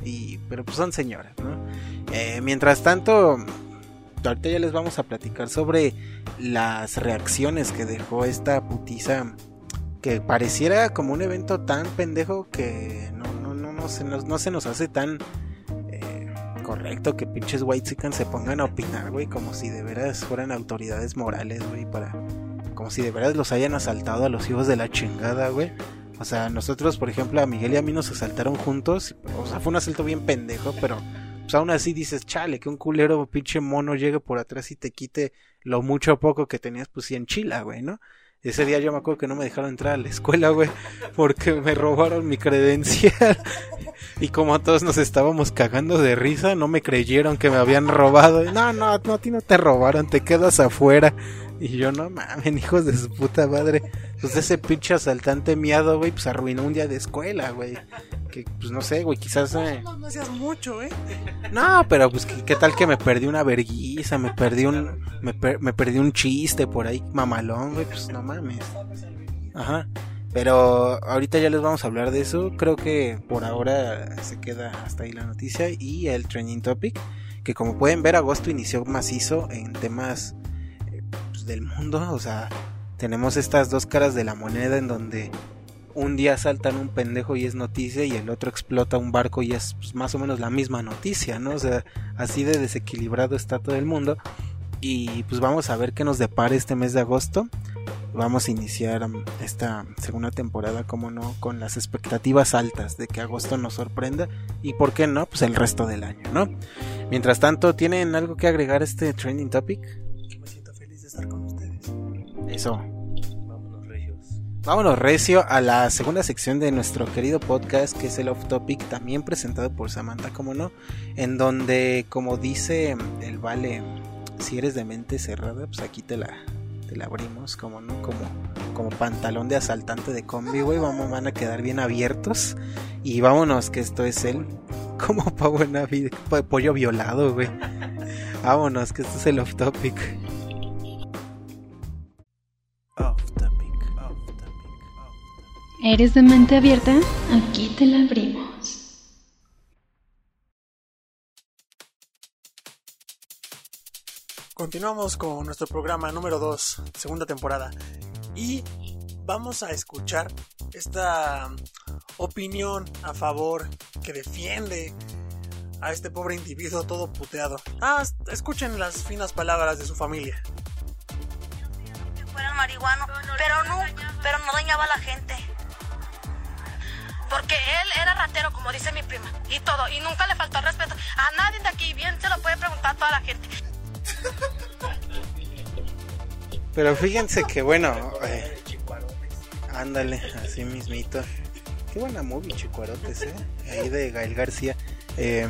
y, pero pues son señoras, ¿no? Eh, mientras tanto, ahorita ya les vamos a platicar sobre las reacciones que dejó esta putiza, que pareciera como un evento tan pendejo que no, no, no, no, se, nos, no se nos hace tan eh, correcto que pinches white se pongan a opinar, güey, como si de veras fueran autoridades morales, güey, para como si de veras los hayan asaltado a los hijos de la chingada, güey. O sea, nosotros, por ejemplo, a Miguel y a mí nos asaltaron juntos, o sea, fue un asalto bien pendejo, pero pues aún así dices, chale, que un culero pinche mono llegue por atrás y te quite lo mucho o poco que tenías pues sí en Chila, güey, ¿no? Ese día yo me acuerdo que no me dejaron entrar a la escuela, güey, porque me robaron mi credencial. Y como todos nos estábamos cagando de risa, no me creyeron que me habían robado. No, no, no, a ti no te robaron, te quedas afuera. Y yo, no mamen, hijos de su puta madre. Pues ese pinche asaltante miado, güey, pues arruinó un día de escuela, güey. Que, pues no sé, güey, quizás... eh, No, no seas mucho, ¿eh? no, pero pues ¿qué, qué tal que me perdí una verguiza, me perdí un me, per- me perdí un chiste por ahí mamalón, güey, pues no mames. Ajá. Pero ahorita ya les vamos a hablar de eso. Creo que por ahora se queda hasta ahí la noticia y el trending topic, que como pueden ver agosto inició macizo en temas del mundo, o sea, tenemos estas dos caras de la moneda en donde un día saltan un pendejo y es noticia y el otro explota un barco y es pues, más o menos la misma noticia, ¿no? O sea, así de desequilibrado está todo el mundo. Y pues vamos a ver qué nos depara este mes de agosto. vamos a iniciar um, esta segunda temporada, como no, con las expectativas altas de que agosto nos sorprenda y por qué no, pues el resto del año, ¿no? Mientras tanto, ¿tienen algo que agregar a este trending topic? Estar con ustedes. Eso. Vámonos, regios. Vámonos recio a la segunda sección de nuestro querido podcast que es el Off Topic, también presentado por Samantha, como no, en donde, como dice el Vale, si eres de mente cerrada, pues aquí te la, te la abrimos, como no, como, como pantalón de asaltante de combi, güey, vamos, van a quedar bien abiertos. Y vámonos, que esto es el como pavo en pollo violado, güey. Vámonos, que esto es el Off Topic. ¿Eres de mente abierta? Aquí te la abrimos. Continuamos con nuestro programa número 2, segunda temporada. Y vamos a escuchar esta opinión a favor que defiende a este pobre individuo todo puteado. Ah, escuchen las finas palabras de su familia. Que fuera marihuano, pero no, pero no dañaba a la gente. Porque él era ratero, como dice mi prima, y todo, y nunca le faltó el respeto a nadie de aquí. Bien se lo puede preguntar toda la gente. Pero fíjense que bueno, eh, ándale, así mismito. Qué buena movie, Chicuarotes, eh. Ahí de Gael García. Eh,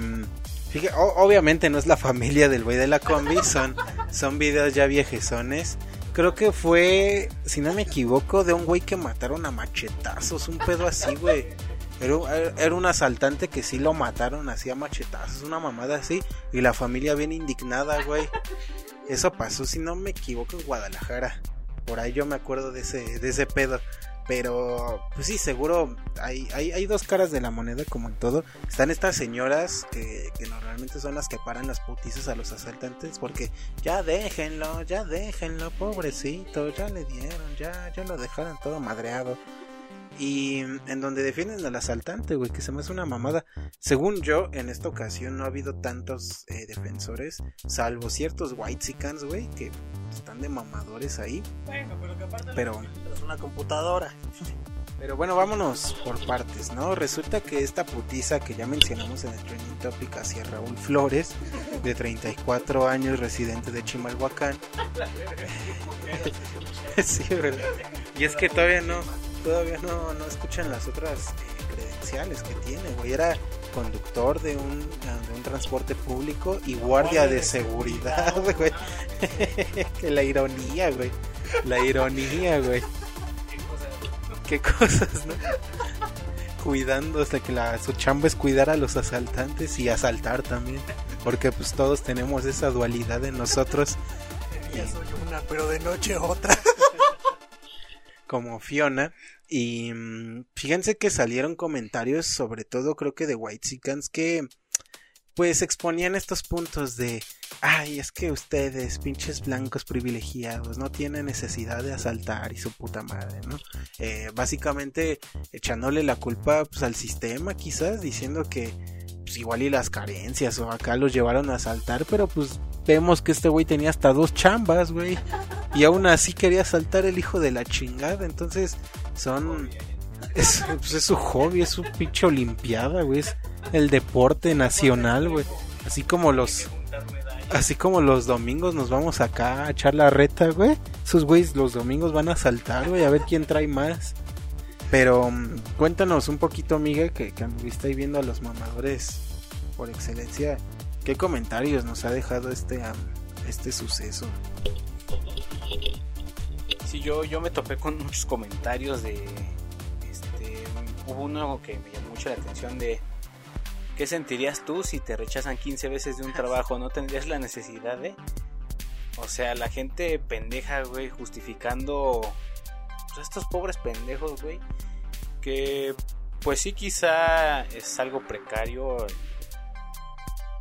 fíjate, obviamente no es la familia del güey de la combi, son, son videos ya viejezones. Creo que fue, si no me equivoco, de un güey que mataron a machetazos, un pedo así, güey. Era, un- era un asaltante que sí lo mataron así a machetazos, una mamada así. Y la familia bien indignada, güey. Eso pasó, si no me equivoco, en Guadalajara. Por ahí yo me acuerdo de ese, de ese pedo. Pero, pues sí, seguro hay, hay, hay dos caras de la moneda como en todo. Están estas señoras que, que normalmente son las que paran las putizas a los asaltantes porque ya déjenlo, ya déjenlo, pobrecito, ya le dieron, ya, ya lo dejaron todo madreado. Y en donde defienden al asaltante, güey, que se me hace una mamada. Según yo, en esta ocasión no ha habido tantos eh, defensores, salvo ciertos whitesicans, güey, que están de mamadores ahí. Bueno, pero que aparte Pero, es una computadora. pero bueno, vámonos por partes, ¿no? Resulta que esta putiza que ya mencionamos en el trending topic hacia Raúl Flores, de 34 años, residente de Chimalhuacán. sí, ¿verdad? Y es que todavía no, todavía no, no escuchan las otras eh, credenciales que tiene, güey. Era conductor de un, de un transporte público y guardia de seguridad, güey. que la ironía, güey. La ironía, güey. Qué cosas, ¿no? Cuidando, hasta que la, su chamba es cuidar a los asaltantes y asaltar también. Porque pues todos tenemos esa dualidad en nosotros. Ya soy una, pero de noche otra. como Fiona. Y mm, fíjense que salieron comentarios, sobre todo creo que de Whitesicans, que pues exponían estos puntos de, ay, es que ustedes, pinches blancos privilegiados, no tienen necesidad de asaltar y su puta madre, ¿no? Eh, básicamente echándole la culpa pues, al sistema, quizás, diciendo que pues, igual y las carencias o acá los llevaron a asaltar, pero pues vemos que este güey tenía hasta dos chambas, güey. Y aún así quería saltar el hijo de la chingada. Entonces, son. Es, pues es su hobby, es su pinche olimpiada, güey. Es el deporte nacional, güey. Así como los. Así como los domingos nos vamos acá a echar la reta, güey. Esos güeyes los domingos van a saltar, güey, a ver quién trae más. Pero mm, cuéntanos un poquito, amiga, que, que anduviste ahí viendo a los mamadores por excelencia. ¿Qué comentarios nos ha dejado este, este suceso? Sí, yo, yo me topé con muchos comentarios de. Este, hubo uno que me llamó mucho la atención de. ¿Qué sentirías tú si te rechazan 15 veces de un trabajo? ¿No tendrías la necesidad de.? O sea, la gente pendeja, güey, justificando. Pues estos pobres pendejos, güey. Que. Pues sí, quizá es algo precario.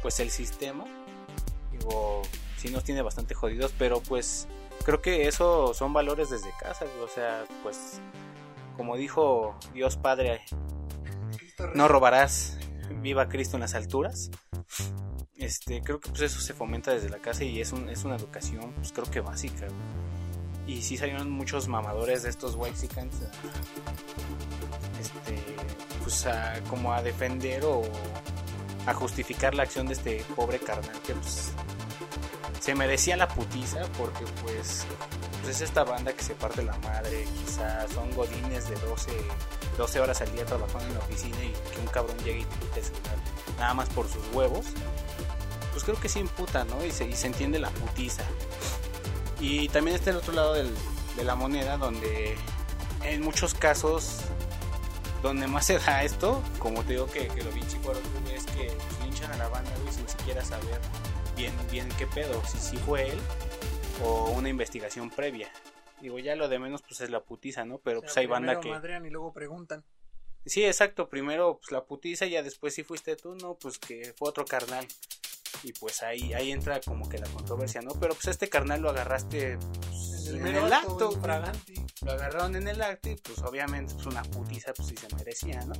Pues el sistema. Digo, sí nos tiene bastante jodidos, pero pues creo que eso son valores desde casa, güey, o sea, pues como dijo Dios Padre, no robarás, viva Cristo en las alturas. Este, creo que pues eso se fomenta desde la casa y es, un, es una educación, pues creo que básica. güey. Y sí salieron muchos mamadores de estos Waxicans este, pues como a defender o a justificar la acción de este pobre carnal que pues se merecía la putiza porque pues, pues es esta banda que se parte la madre, quizás son godines de 12, 12 horas al día trabajando en la oficina y que un cabrón llegue y te quite nada más por sus huevos, pues creo que sí imputa, ¿no? Y se, y se entiende la putiza. Y también está el otro lado del, de la moneda donde en muchos casos donde más se da esto, como te digo que, que lo vi chico es que pues, linchan a la banda güey, sin siquiera saber bien, bien qué pedo, si sí fue él o una investigación previa. Digo, ya lo de menos pues es la putiza, ¿no? Pero O sea, pues hay banda que... madrean y luego preguntan. Sí, exacto, primero pues la putiza y ya después si fuiste tú, no, pues que fue otro carnal. Y pues ahí, ahí entra como que la controversia, ¿no? Pero pues este carnal lo agarraste pues, en mero el acto, lo agarraron en el acto y pues obviamente pues una putiza pues sí se merecía, ¿no?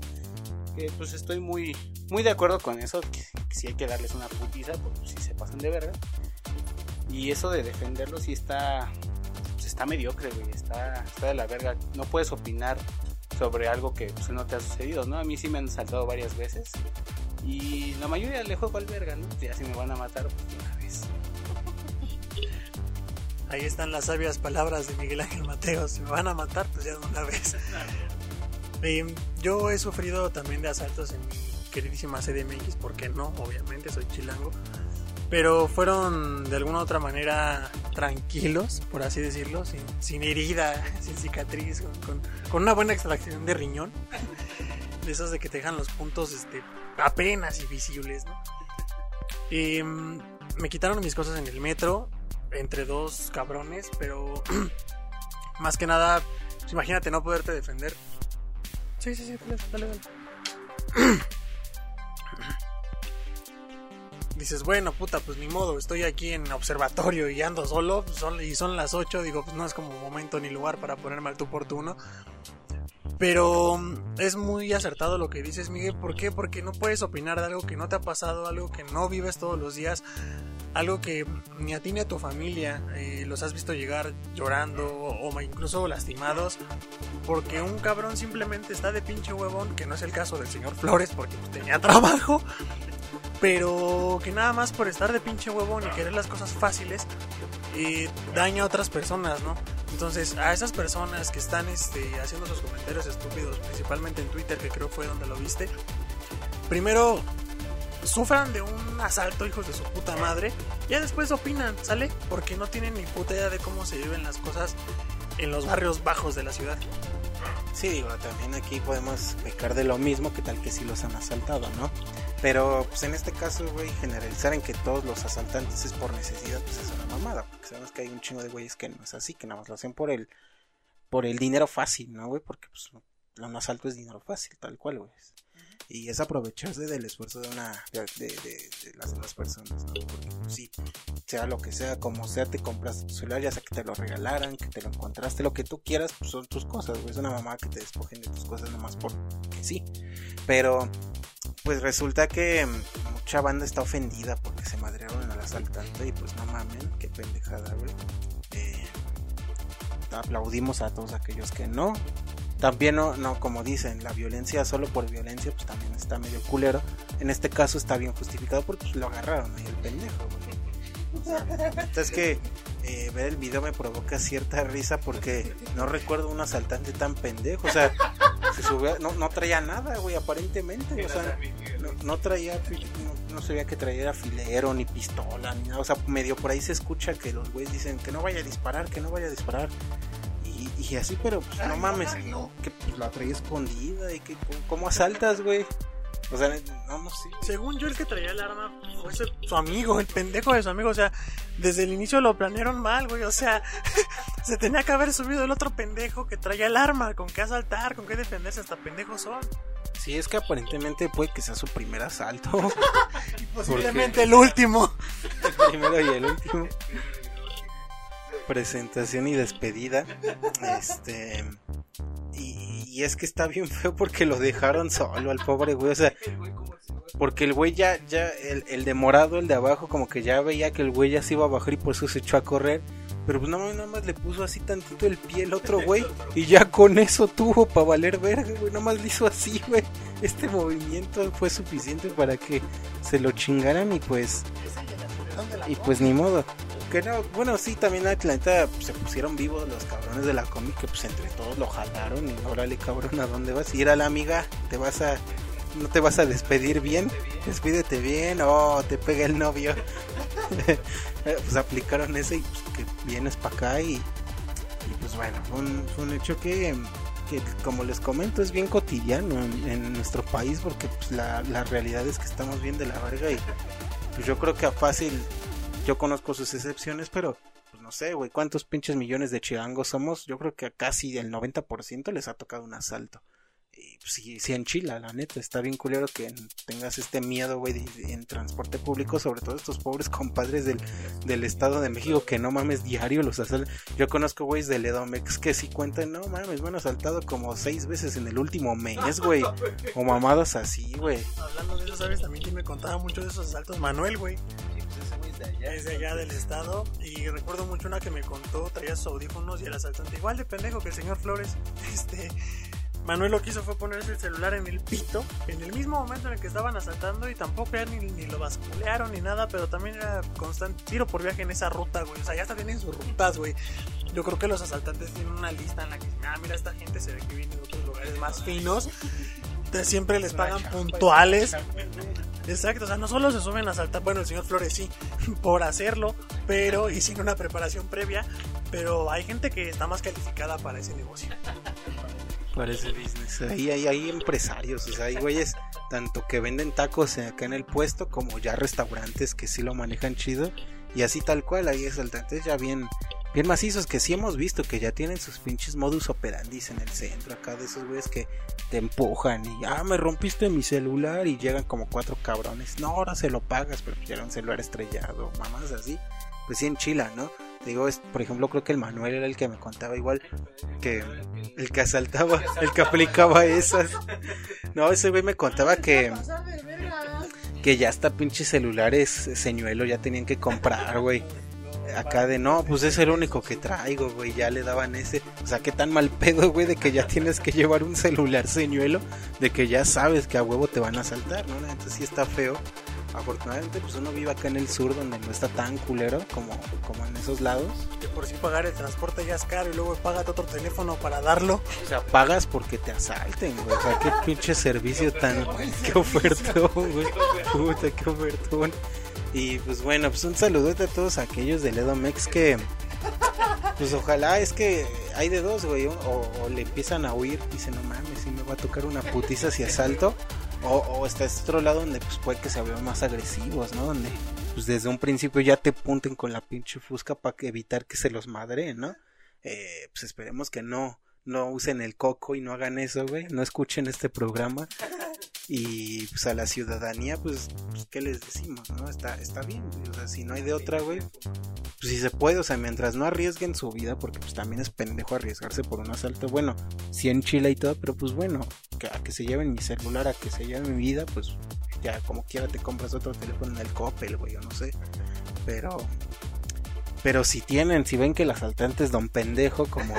Que pues estoy muy muy de acuerdo con eso, que, que sí hay que darles una putiza pues, sí se pasan de verga. Y eso de defenderlo sí está pues, está mediocre, güey, está, está de la verga. No puedes opinar sobre algo que pues, no te ha sucedido, ¿no? A mí sí me han saltado varias veces y la mayoría le juego al verga, ¿no? Ya si me van a matar, pues una vez. Ahí están las sabias palabras de Miguel Ángel Mateo. Si me van a matar, pues ya de una vez. Yo he sufrido también de asaltos en mi queridísima CDMX, porque no, obviamente soy chilango. Pero fueron de alguna u otra manera tranquilos, por así decirlo, sin, sin herida, sin cicatriz, con, con- con una buena extracción de riñón. De esos de que te dejan los puntos este, apenas y visibles, ¿no? Eh, me quitaron mis cosas en el metro, entre dos cabrones, pero más que nada, pues, imagínate no poderte defender. Sí, sí, sí, dale, dale. Dices, bueno, puta, pues ni modo, estoy aquí en observatorio y ando solo, son- y son las 8, digo, pues no es como momento ni lugar para ponerme al tú por tú, ¿no? Pero mm, es muy acertado lo que dices, Miguel. ¿Por qué? Porque no puedes opinar de algo que no te ha pasado, algo que no vives todos los días, algo que ni a ti ni a tu familia eh, los has visto llegar llorando o, o incluso lastimados, porque un cabrón simplemente está de pinche huevón, que no es el caso del señor Flores, porque pues, tenía trabajo, pero que nada más por estar de pinche huevón y querer las cosas fáciles, eh, daña a otras personas, ¿no? Entonces, a esas personas que están este, haciendo sus comentarios estúpidos, principalmente en Twitter, que creo fue donde lo viste, primero sufran de un asalto, hijos de su puta madre, ya después opinan, ¿sale? Porque no tienen ni puta idea de cómo se viven las cosas en los barrios bajos de la ciudad. Sí, digo, también aquí podemos pecar de lo mismo que tal que sí los han asaltado, ¿no? Pero pues en este caso, güey, generalizar en que todos los asaltantes es por necesidad, pues es una mamada, porque sabemos que hay un chingo de güeyes que no es así, que nada más lo hacen por el por el dinero fácil, ¿no, güey? Porque pues un asalto es dinero fácil, tal cual, güey. Y es aprovecharse del esfuerzo de una de, las demás personas, ¿no? Porque pues, sí, sea lo que sea, como sea, te compras tu celular, ya sea que te lo regalaran, que te lo encontraste, lo que tú quieras, pues son tus cosas, güey. Es una mamá que te despojen de tus cosas nomás porque sí. Pero, pues resulta que mm, mucha banda está ofendida porque se madrearon al asaltante y pues no mamen, qué pendejada, güey. Eh, aplaudimos a todos aquellos que no. También no, no, como dicen, la violencia solo por violencia, pues también está medio culero. En este caso está bien justificado porque pues, lo agarraron ahí el pendejo, güey. O que eh, ver el video me provoca cierta risa porque no recuerdo un asaltante tan pendejo. O sea, se subió, no, no traía nada, güey, aparentemente. O sea, no, no traía, no, no se veía que traía filero, ni pistola, ni nada. O sea, medio por ahí se escucha que los güeyes dicen que no vaya a disparar, que no vaya a disparar. Y, y así, pero pues, no mames, que pues, la traía escondida y que cómo asaltas, güey. O sea, no, no sé. Según yo, el que traía el arma fue su, su amigo, el pendejo de su amigo. O sea, desde el inicio lo planearon mal, güey. O sea, se tenía que haber subido el otro pendejo que traía el arma. ¿Con qué asaltar? ¿Con qué defenderse? Hasta pendejos son. Sí, es que aparentemente puede que sea su primer asalto. Posiblemente el último. el primero y el último. Presentación y despedida. Este. Y, es que está bien feo porque lo dejaron solo al pobre güey. O sea, porque el güey ya, ya, el, de morado, el de abajo, como que ya veía que el güey ya se iba a bajar y por eso se echó a correr. Pero pues nada más, más le puso así tantito el pie el otro güey. Y ya con eso tuvo para valer verga, güey. Nada más le hizo así, güey. Este movimiento fue suficiente para que se lo chingaran y pues. Y pues ni modo. Bueno, sí, también Atlanta pues, se pusieron vivos los cabrones de la cómic que pues entre todos lo jalaron y órale cabrón, ¿a dónde vas? Y era la amiga, te vas a no te vas a despedir bien, despídete bien, o te pega el novio. pues aplicaron ese y pues, que vienes para acá y, pues bueno, fue un, hecho que, que, como les comento es bien cotidiano en, en nuestro país porque pues la, la, realidad es que estamos bien de la verga y pues yo creo que a fácil, yo conozco sus excepciones, pero pues no sé, güey, cuántos pinches millones de chilangos somos, yo creo que a casi el 90% les ha tocado un asalto y pues, sí, sí enchila, la neta, está bien culero que tengas este miedo, güey, en transporte público, sobre todo estos pobres compadres del, del Estado de México que no mames diario los asaltan. Yo conozco güeyes del Edomex que sí cuentan, no mames, me han asaltado como seis veces en el último mes, güey, o mamadas así, güey. Hablando de eso, ¿sabes? También me contaba mucho de esos asaltos, Manuel, güey. Es de allá del estado y recuerdo mucho una que me contó, traía sus audífonos y el asaltante igual de pendejo que el señor Flores, este Manuel lo que hizo fue ponerse el celular en el pito, en el mismo momento en el que estaban asaltando y tampoco ya ni, ni lo basculearon ni nada, pero también era constante tiro por viaje en esa ruta, güey. O sea, ya está tienen sus rutas, güey. Yo creo que los asaltantes tienen una lista en la que, ah, mira, esta gente se ve que viene de otros lugares más finos. Siempre les pagan puntuales. Exacto, o sea, no solo se suben a asaltar, bueno, el señor Flores sí, por hacerlo, pero y sin una preparación previa, pero hay gente que está más calificada para ese negocio para ese business. Ahí hay, hay empresarios, o sea, hay güeyes tanto que venden tacos acá en el puesto como ya restaurantes que sí lo manejan chido. Y así tal cual, hay asaltantes ya bien, bien macizos que sí hemos visto que ya tienen sus pinches modus operandis en el centro acá de esos güeyes que te empujan y ah me rompiste mi celular y llegan como cuatro cabrones no ahora se lo pagas pero ya era un celular estrellado mamás así pues sí en Chila no digo, es, por ejemplo, creo que el Manuel era el que me contaba igual que el que asaltaba, el que aplicaba esas. No, ese güey me contaba que que ya hasta pinches celulares señuelo ya tenían que comprar, güey. Acá de no, pues es el único que traigo, güey. Ya le daban ese. O sea, qué tan mal pedo, güey, de que ya tienes que llevar un celular señuelo. De que ya sabes que a huevo te van a asaltar, ¿no? Entonces sí está feo afortunadamente pues uno vive acá en el sur donde no está tan culero como, como en esos lados. Que por si pagar el transporte ya es caro y luego pagas otro teléfono para darlo. O sea, pagas porque te asalten, güey. O sea, qué pinche servicio tan... qué ofertón, güey. Puta, qué ofertón. Y pues bueno, pues un saludote a todos aquellos del Edomex que... Pues ojalá es que hay de dos, güey. O, le empiezan a huir, dicen, no mames, si me va a tocar una putiza si asalto o, está este otro lado donde pues puede que se vean más agresivos, ¿no? Donde pues desde un principio ya te punten con la pinche fusca para evitar que se los madreen, ¿no? Eh, pues esperemos que no, no usen el coco y no hagan eso, güey. No escuchen este programa. Y pues a la ciudadanía, pues, pues ¿qué les decimos? ¿No? Está, está bien, O sea, si no hay de otra, güey, pues si se puede, o sea, mientras no arriesguen su vida, porque pues también es pendejo arriesgarse por un asalto. Bueno, sí en Chile y todo, pero pues bueno, que, a que se lleven mi celular, a que se lleven mi vida, pues ya como quiera te compras otro teléfono en el Coppel, güey, o no sé. Pero pero si tienen, si ven que el asaltante es don pendejo como,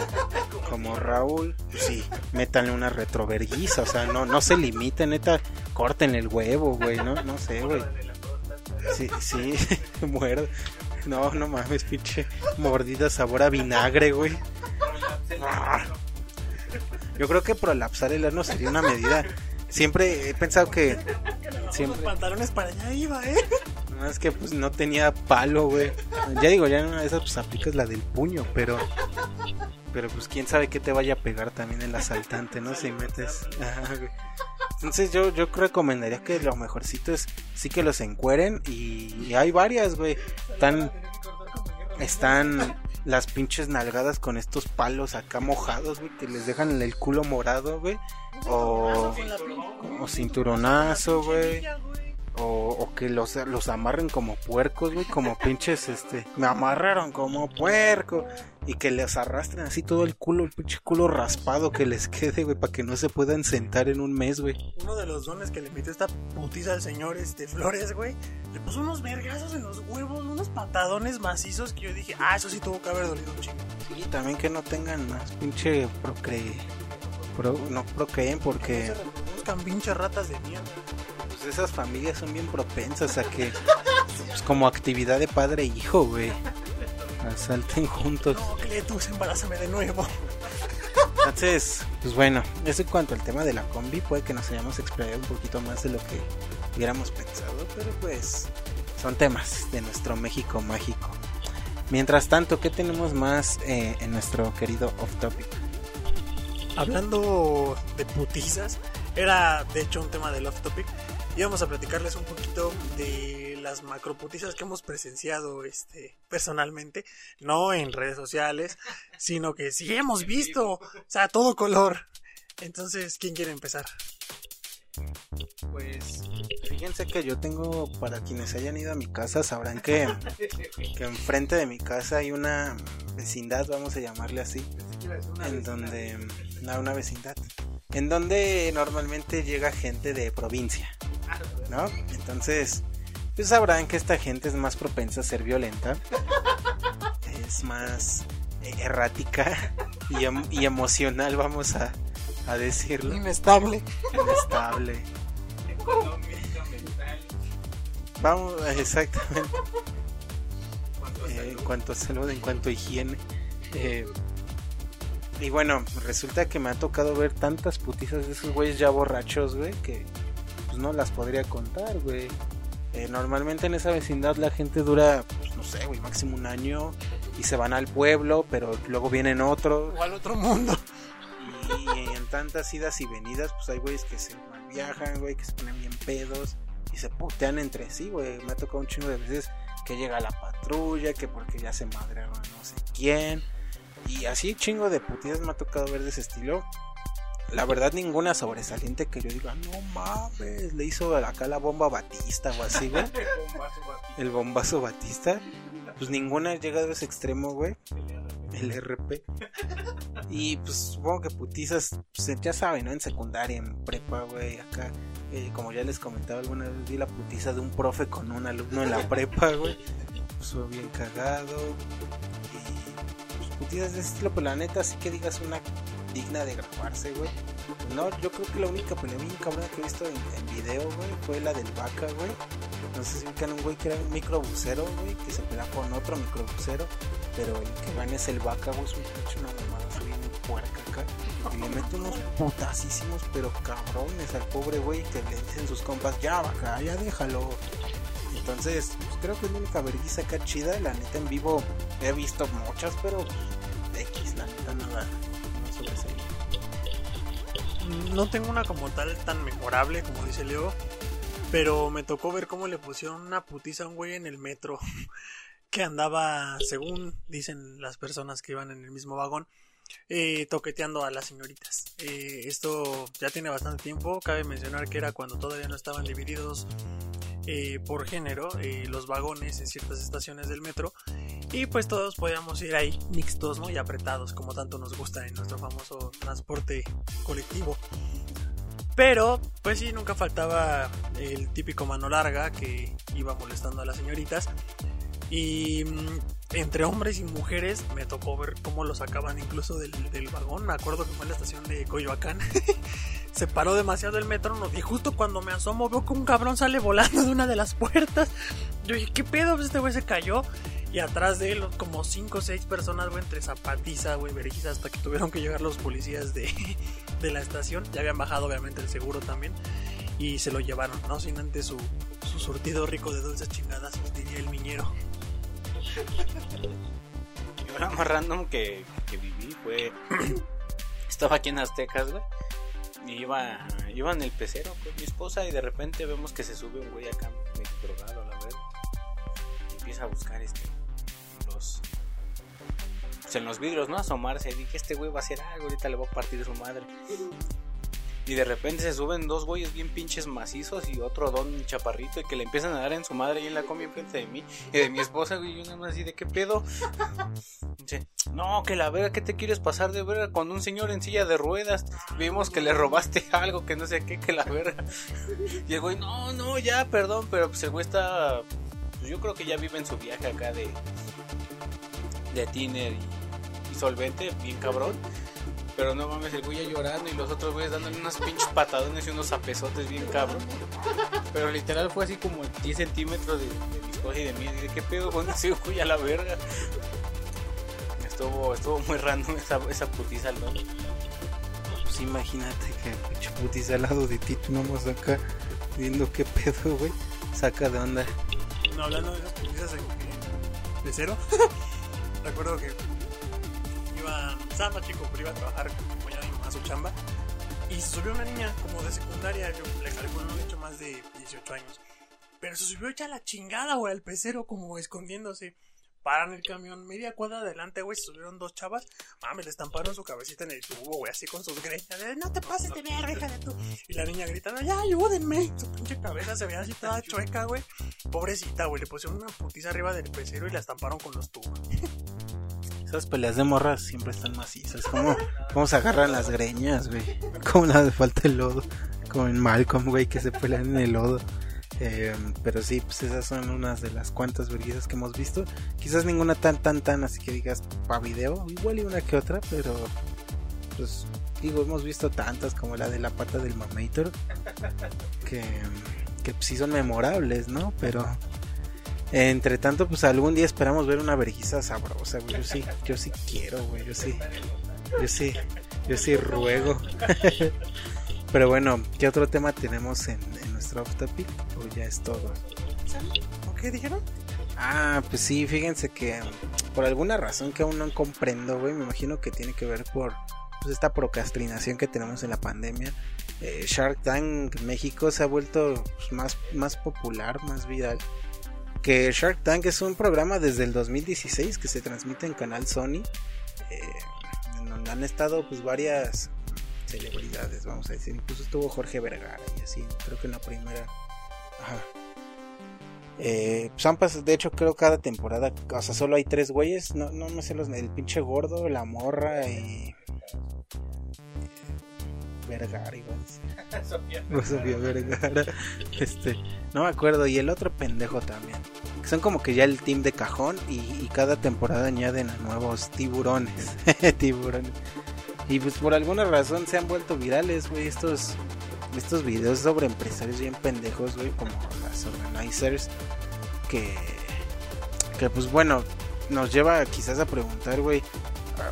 como Raúl, pues sí, métanle una retroverguiza, o sea, no, no se limiten, neta, corten el huevo, güey, no, no sé, güey. Sí, sí, muerde. No, no mames, pinche mordida sabor a vinagre, güey. Yo creo que prolapsar el ano sería una medida. Siempre he pensado que. Siempre... Los pantalones para allá iba, ¿eh? Es que pues no tenía palo, güey. Ya digo, ya en una de esas pues aplicas la del puño, pero. Pero pues quién sabe qué te vaya a pegar también el asaltante, ¿no? Si metes. Entonces yo, yo recomendaría que lo mejorcito es sí que los encueren y, hay varias, güey. Están, están las pinches nalgadas con estos palos acá mojados, güey, que les dejan el culo morado, güey. O, o cinturonazo, güey. O, que los, los amarren como puercos, güey, como pinches, este, me amarraron como puerco. Y que les arrastren así todo el culo, el pinche culo raspado que les quede, güey, para que no se puedan sentar en un mes, güey. Uno de los dones que le metió esta putiza al señor este Flores, güey, le puso unos vergazos en los huevos, unos patadones macizos que yo dije, ah, eso sí tuvo que haber dolido un chingo. Sí, también que no tengan más pinche procre... Pro, no procreen porque... Se reproduzcan pinches ratas de mierda. Esas familias son bien propensas a que, pues, como actividad de padre e hijo, güey, asalten juntos. No, Cletus, embarázame de nuevo. Entonces, pues bueno, eso en cuanto al tema de la combi, puede que nos hayamos explayado un poquito más de lo que hubiéramos pensado, pero pues son temas de nuestro México mágico. Mientras tanto, ¿qué tenemos más eh, en nuestro querido off topic? Hablando de putizas, era de hecho un tema del off topic. Íbamos a platicarles un poquito de las macroputizas que hemos presenciado este, personalmente, no en redes sociales, sino que sí hemos visto, o sea, a todo color. Entonces, ¿quién quiere empezar? Pues fíjense que yo tengo, para quienes hayan ido a mi casa, sabrán que, que enfrente de mi casa hay una vecindad, vamos a llamarle así, en donde, no, una vecindad, en donde normalmente llega gente de provincia, ¿no? Entonces, pues sabrán que esta gente es más propensa a ser violenta, es más errática y, em- y emocional, vamos a, a decirlo. Inestable. Inestable. Vamos, exactamente. Eh, en cuanto a salud, en cuanto a higiene. Eh, y bueno, resulta que me ha tocado ver tantas putizas de esos güeyes ya borrachos, güey, que pues no las podría contar, güey. Eh, normalmente en esa vecindad la gente dura, pues, no sé, güey, máximo un año y se van al pueblo, pero luego vienen otros. O al otro mundo. Y en tantas idas y venidas, pues hay güeyes que se viajan, güey, que se ponen bien pedos y se putean entre sí, güey. Me ha tocado un chingo de veces que llega la patrulla, que porque ya se madrearon no sé quién. Y así chingo de putidas me ha tocado ver de ese estilo. La verdad ninguna sobresaliente que yo diga, no mames, le hizo acá la bomba Batista o así, güey. El bombazo Batista. Pues ninguna ha llegado a ese extremo, güey. El RP. Y pues supongo que putizas, pues, ya saben, ¿no? En secundaria, en prepa, güey, acá. Eh, como ya les comentaba alguna vez, vi la putiza de un profe con un alumno en la prepa, güey. Pues fue bien cagado. Y pues putizas de ese estilo, pues la neta, sí que digas una digna de grabarse, güey. No, yo creo que la única pelea bien cabrona que he visto en, en video, güey, fue la del vaca, güey. No sé si ubican un güey que era un microbusero, güey, que se pelea con otro microbusero, pero el que gana es el vaca, güey, es un pinche una mamada así bien puerca acá. Y le mete unos putasísimos, pero cabrones al pobre güey, que le dicen sus compas, ya vaca, ya déjalo. Entonces, pues creo que es la única vergüenza acá chida, la neta en vivo he visto muchas, pero X, la neta nada, no. No tengo una como tal tan memorable como dice Leo. Pero me tocó ver cómo le pusieron una putiza a un güey en el metro. Que andaba, según dicen las personas que iban en el mismo vagón, eh, toqueteando a las señoritas. Eh, esto ya tiene bastante tiempo. Cabe mencionar que era cuando todavía no estaban divididos eh, por género los vagones en ciertas estaciones del metro. Y pues todos podíamos ir ahí mixtos ¿no? y apretados, como tanto nos gusta en nuestro famoso transporte colectivo. Pero, pues sí, nunca faltaba el típico mano larga que iba molestando a las señoritas. Y mm, entre hombres y mujeres me tocó ver cómo lo sacaban incluso del, del vagón. Me acuerdo que fue en la estación de Coyoacán. Se paró demasiado el metro no, y justo cuando me asomo veo que un cabrón sale volando de una de las puertas. Yo dije, ¿qué pedo? Pues este güey se cayó. Y atrás de él como 5 o 6 personas, güey, entre zapatiza, güey, vergüenza, hasta que tuvieron que llegar los policías de, de la estación. Ya habían bajado obviamente el seguro también. Y se lo llevaron, ¿no? Sin antes su, su surtido rico de dulces chingadas, diría el miñero. Yo la más random que, que viví fue. Estaba aquí en Aztecas, güey. Y iba, iba en el pecero con mi esposa y de repente vemos que se sube un güey acá medio drogado, la verdad. Y empieza a buscar este. Los. Pues en los vidrios, ¿no? Asomarse. Y dije, este güey va a hacer algo, ahorita le va a partir su madre. Y de repente se suben dos güeyes bien pinches macizos y otro don chaparrito y que le empiezan a dar en su madre ahí en la combi enfrente de mí y de mi esposa, güey. Y yo nada más así de qué pedo. Dice, no, que la verga, ¿qué te quieres pasar de verga con un señor en silla de ruedas? Vimos que le robaste algo, que no sé qué, que la verga. Y el güey, no, no, ya, perdón, pero pues el güey está. pues, yo creo que ya vive en su viaje acá de. de tiner y, y solvente, bien cabrón. Pero no mames, el güey llorando y los otros güeyes dándole unos pinches patadones y unos zapezotes bien cabrón. Pero literal fue así como 10 centímetros de, de mi esposa y de mí. Y de qué pedo con ese güey a la verga. Estuvo, estuvo muy random esa, esa putiza, ¿no? Pues imagínate que pinche putis al lado de ti, tú nomás acá viendo qué pedo, güey. Saca de onda. No, hablando de esas putizas de, de cero, recuerdo que estaba chico, pero iba a trabajar como ya mi mamá su chamba. Y se subió una niña como de secundaria, yo le calculo no hecho más de 18 años. Pero se subió ya la chingada, güey, al pecero como escondiéndose. Paran el camión media cuadra adelante, güey, se subieron dos chavas. Mames, le estamparon su cabecita en el tubo, güey, así con sus greñas. de, no te pases de verga, hija de tu. Y la niña gritando, ya, ayúdenme. Su pinche cabeza se veía así toda chueca, güey. Pobrecita, güey, le pusieron una putiza arriba del pecero y la estamparon con los tubos. Esas peleas de morras siempre están macizas. ¿Cómo, cómo se agarran las greñas, güey? Cómo le hace falta el lodo. Como en Malcolm, güey, que se pelean en el lodo. Eh, pero sí, pues esas son unas de las cuantas vergüenzas que hemos visto. Quizás ninguna tan, tan, tan, así que digas pa' video. Igual y una que otra, pero pues digo, hemos visto tantas como la de la pata del Mamator. Que, que sí son memorables, ¿no? Pero entre tanto, pues algún día esperamos ver una vergüenza sabrosa, güey. Yo sí, yo sí quiero, güey. Yo sí, yo sí, yo sí ruego. Pero bueno, ¿qué otro tema tenemos en, en nuestro off topic? O ya es todo. ¿O qué dijeron? Ah, pues sí, fíjense que um, por alguna razón que aún no comprendo, güey, me imagino que tiene que ver por pues, esta procrastinación que tenemos en la pandemia. Eh, Shark Tank México se ha vuelto pues, más, más popular, más viral. Que Shark Tank es un programa desde el 2016 que se transmite en canal Sony, eh, en donde han estado pues varias celebridades, vamos a decir. Incluso estuvo Jorge Vergara y así, creo que en la primera. Ajá. Eh, pues de hecho creo cada temporada, o sea, solo hay tres güeyes, no, no me sé los, el pinche gordo, la morra y... Vergara, iba a decir. Sofía Vergara. Este, no me acuerdo, y el otro pendejo también. Son como que ya el team de cajón y, y cada temporada añaden a nuevos tiburones. tiburones. Y pues por alguna razón se han vuelto virales, güey, estos estos videos sobre empresarios bien pendejos, güey, como las organizers, que, que pues bueno, nos lleva quizás a preguntar, güey,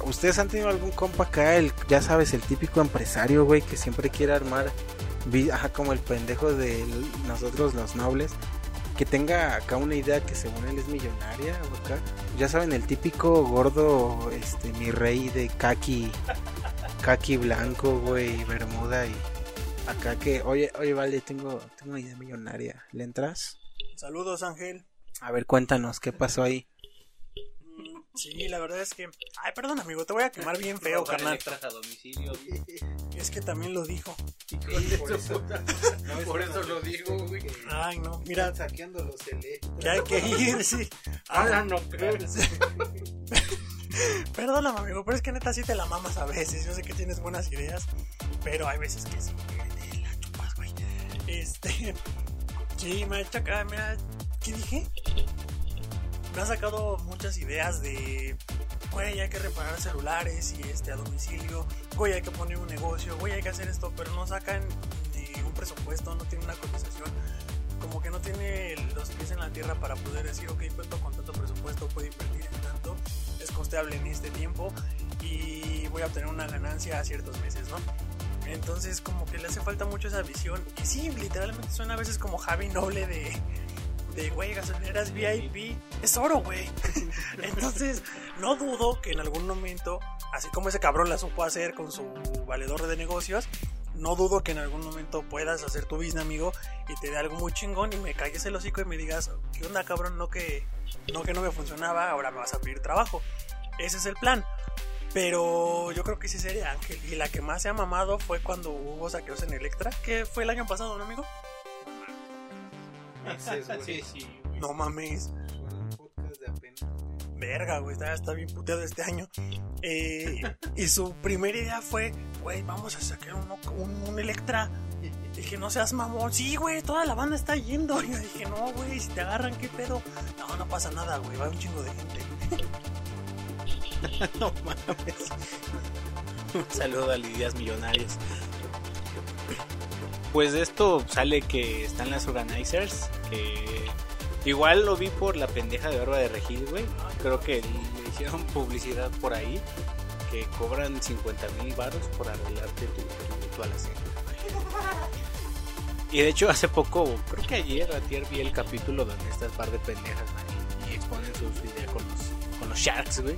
¿ustedes han tenido algún compa acá, el, ya sabes, el típico empresario, güey, que siempre quiere armar, ajá, como el pendejo de nosotros los nobles, que tenga acá una idea que según él es millonaria, o acá, ya saben, el típico gordo, este, mi rey de kaki, kaki blanco, güey, bermuda y acá que, oye, oye, vale, tengo, tengo una idea millonaria. ¿Le entras? Saludos, Ángel. A ver, cuéntanos, ¿qué pasó ahí? Sí, la verdad es que. Ay, perdón, amigo, te voy a quemar bien feo, carnal. a domicilio. Es que también lo dijo. Por eso lo digo, güey. Ay, no, mira, saqueando los que hay que ir, sí. Ah, no creo. Perdóname, amigo, pero es que neta sí te la mamas a veces. Yo sé que tienes buenas ideas, pero hay veces que sí te la chupas, güey. Este. Sí, me ha hecho acá, mira. ¿Qué dije? Me ha sacado muchas ideas de. Güey, hay que reparar celulares y este a domicilio. Güey, hay que poner un negocio. Güey, hay que hacer esto, pero no sacan ni un presupuesto, no tiene una cotización. Como que no tiene los pies en la tierra para poder decir, ok, cuento con tanto presupuesto, puedo invertir en tanto es costeable en este tiempo y voy a obtener una ganancia a ciertos meses, ¿no? Entonces como que le hace falta mucho esa visión y sí, literalmente suena a veces como Javi Noble de, de güey, gasolineras VIP, es oro, güey. Entonces no dudo que en algún momento, así como ese cabrón la supo hacer con su valedor de negocios, no dudo que en algún momento puedas hacer tu business, amigo, y te dé algo muy chingón y me calles el hocico y me digas, ¿qué onda, cabrón? No que no, que no me funcionaba, ahora me vas a pedir trabajo. Ese es el plan. Pero yo creo que sí sería Ángel. Y la que más se ha mamado fue cuando hubo saqueos en Electra, que fue el año pasado, ¿no, amigo? Sí, sí. No mames. Un podcast de apenas. Verga, güey, está, está bien puteado este año. Eh, y su primera idea fue, güey, vamos a sacar un, un, un Electra. Dije, no seas mamón. Sí, güey, toda la banda está yendo. Y yo dije, no, güey, si te agarran, ¿qué pedo? No, no pasa nada, güey, va un chingo de gente. no mames. Un saludo a Lidias Millonarios. Pues de esto sale que están las organizers. Que igual lo vi por la pendeja de Barba de Regil, güey. Creo que le hicieron publicidad por ahí. Que cobran 50 mil baros por arreglarte tu, tu, tu. Y de hecho, hace poco, creo que ayer, ayer vi el capítulo donde estas par de pendejas man, y exponen sus ideas con los, con los Sharks, güey.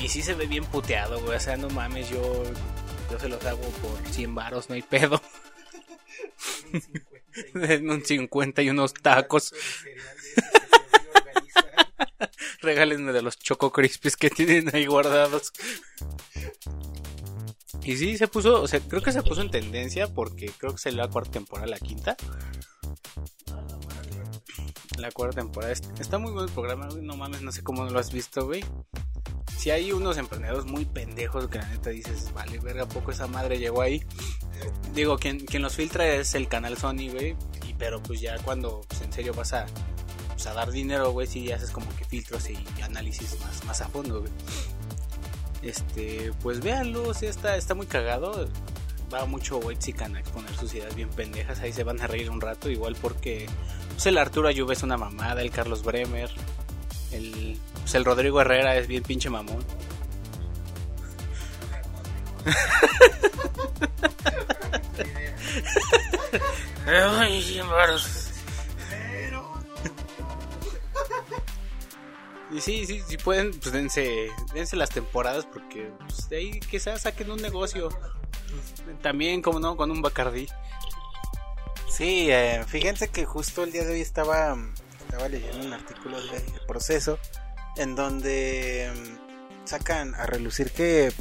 Y sí se ve bien puteado, güey. O sea, no mames, yo, yo se los hago por 100 varos, no hay pedo. En un 50 y unos tacos. Regálenme de los Choco Crispies que tienen ahí guardados. Y sí, se puso, o sea, creo que se puso en tendencia porque creo que salió la cuarta temporada, la quinta. La cuarta temporada. Está muy buen el programa, güey. No mames, no sé cómo lo has visto, güey. Si hay unos emprendedores muy pendejos que la neta dices, vale, verga, poco esa madre llegó ahí. Digo, quien, quien los filtra es el canal Sony, güey. Y, pero pues ya cuando pues, en serio vas a, pues, dar dinero, güey, sí haces como que filtros y análisis más, más a fondo, güey. Este, pues véanlo, sí, está, está muy cagado. Va mucho White Chican a exponer sus ideas bien pendejas. Ahí se van a reír un rato, igual porque pues, el Arturo Ayub es una mamada, el Carlos Bremer, el, pues, el Rodrigo Herrera es bien pinche mamón. Y sí, sí, si pueden, pues dense, dense las temporadas porque pues, de ahí quizás saquen un negocio. También, como no, con un Bacardí. Sí, eh, fíjense que justo el día de hoy estaba, estaba leyendo un artículo de proceso en donde mm, sacan a relucir que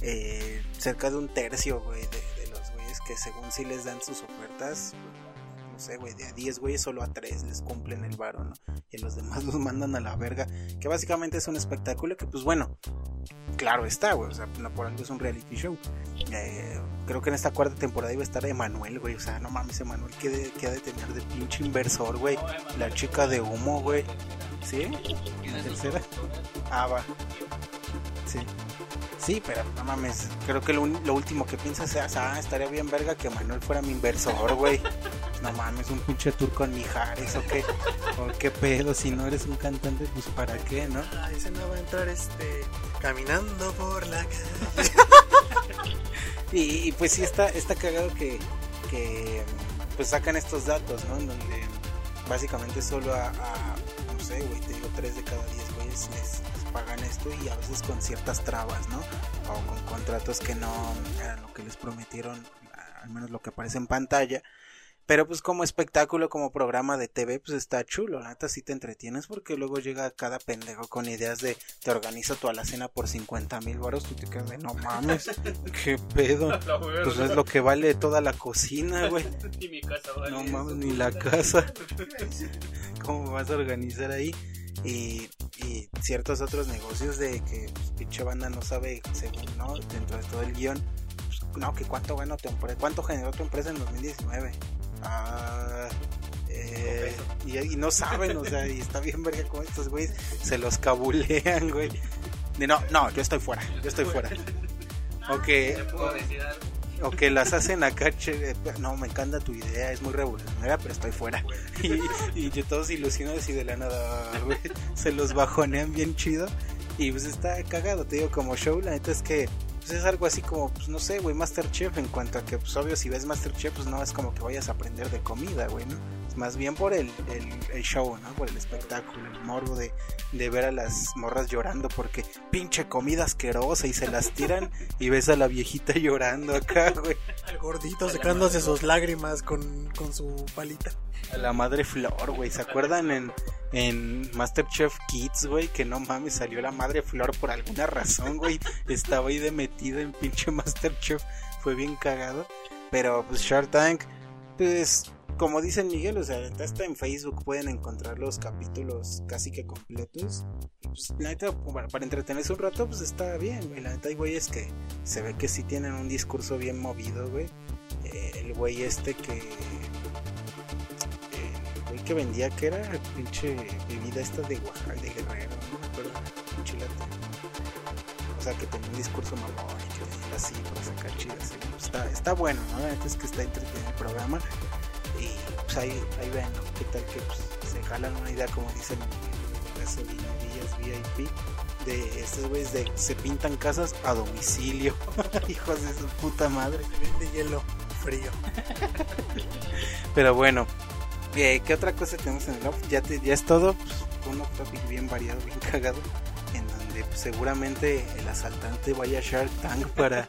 eh, cerca de un tercio, güey, de, de los güeyes que según sí les dan sus ofertas, sé, güey, de a 10 güeyes solo a 3 les cumplen el varo. Y los demás los mandan a la verga, que básicamente es un espectáculo que, pues bueno, claro está, güey, o sea, no por algo es un reality show. Eh, creo que en esta cuarta temporada iba a estar Emanuel, güey, o sea, no mames, Emanuel, ¿qué, qué ha de tener de pinche inversor, güey? La chica de humo, güey. ¿Sí? ¿La tercera? Ah, va. Sí. Sí, pero no mames. Creo que lo, lo último que piensas es, ah, estaría bien verga que Manuel fuera mi inversor, güey. No mames, un pinche tour con Mijares o qué. O qué pedo, si no eres un cantante, pues para qué, ¿no? Ah, ese no va a entrar este. Caminando por la calle. Y, y, pues sí está, está cagado que, que pues sacan estos datos, ¿no? En donde básicamente solo a, a, no sé, güey, te digo, 3 de cada 10 güeyes les pagan esto y a veces con ciertas trabas, ¿no? O con contratos que no eran lo que les prometieron, al menos lo que aparece en pantalla. Pero pues como espectáculo, como programa de TV, pues está chulo, la neta sí te entretienes porque luego llega cada pendejo con ideas de te organizo tu alacena por 50 mil baros, tú te quedas de no mames, qué pedo. Pues es lo que vale toda la cocina, güey. Ni mi casa vale No mames, ni la casa. ¿Cómo vas a organizar ahí? Y, y ciertos otros negocios de que pues, pinche banda no sabe, según, ¿no? Dentro de todo el guion, pues, no, que cuánto ganó tu empresa, cuánto generó tu empresa en 2019. Ah, eh, y, y no saben, o sea, y está bien verga como estos güeyes se los cabulean, güey. No, no, yo estoy fuera, yo estoy fuera. O que, ¿Te puedo decir algo? O que las hacen acá, no, me encanta tu idea, es muy revolucionaria, pero estoy fuera. Y, yo todos ilusionados y de la nada, se los bajonean bien chido. Y pues está cagado, te digo, como show, la neta es que pues es algo así como, pues no sé, güey, Masterchef, en cuanto a que, pues obvio, si ves Masterchef, pues no es como que vayas a aprender de comida, güey, ¿no? Es más bien por el, el, el show, ¿no? Por el espectáculo, el morbo de, de ver a las morras llorando porque pinche comida asquerosa y se las tiran y ves a la viejita llorando acá, güey. El gordito secándose sus lágrimas con, con su palita. A la madre Flor, güey. ¿Se acuerdan en, en Masterchef Kids, güey? Que no mames, salió la madre Flor por alguna razón, güey. Estaba ahí de metida en pinche Masterchef. Fue bien cagado. Pero pues Shark Tank, pues como dice Miguel, o sea, hasta en Facebook pueden encontrar los capítulos casi que completos. Pues, la neta, para, para entretenerse un rato, pues está bien, güey. La neta, hay güeyes que se ve que sí tienen un discurso bien movido, güey. Eh, el güey este que. Eh, El que vendía, que era pinche bebida esta de Oaxaca, de Guerrero, no me acuerdo, pinche lata. O sea, que tenía un discurso mamón y que así para sacar chidas. pues, Está, está bueno, ¿no? La neta es que está entretenido el programa. Y pues ahí, ahí ven, ¿no? ¿Qué tal que pues, se jalan una idea, como dicen las gasolinerías VIP, de estos güeyes de se pintan casas a domicilio? Hijos de su puta madre. Vende hielo frío. Pero bueno, eh, ¿qué otra cosa tenemos en el off? Ya, es todo, pues, un topic bien variado, bien cagado, en donde pues, seguramente el asaltante vaya a Shark Tank para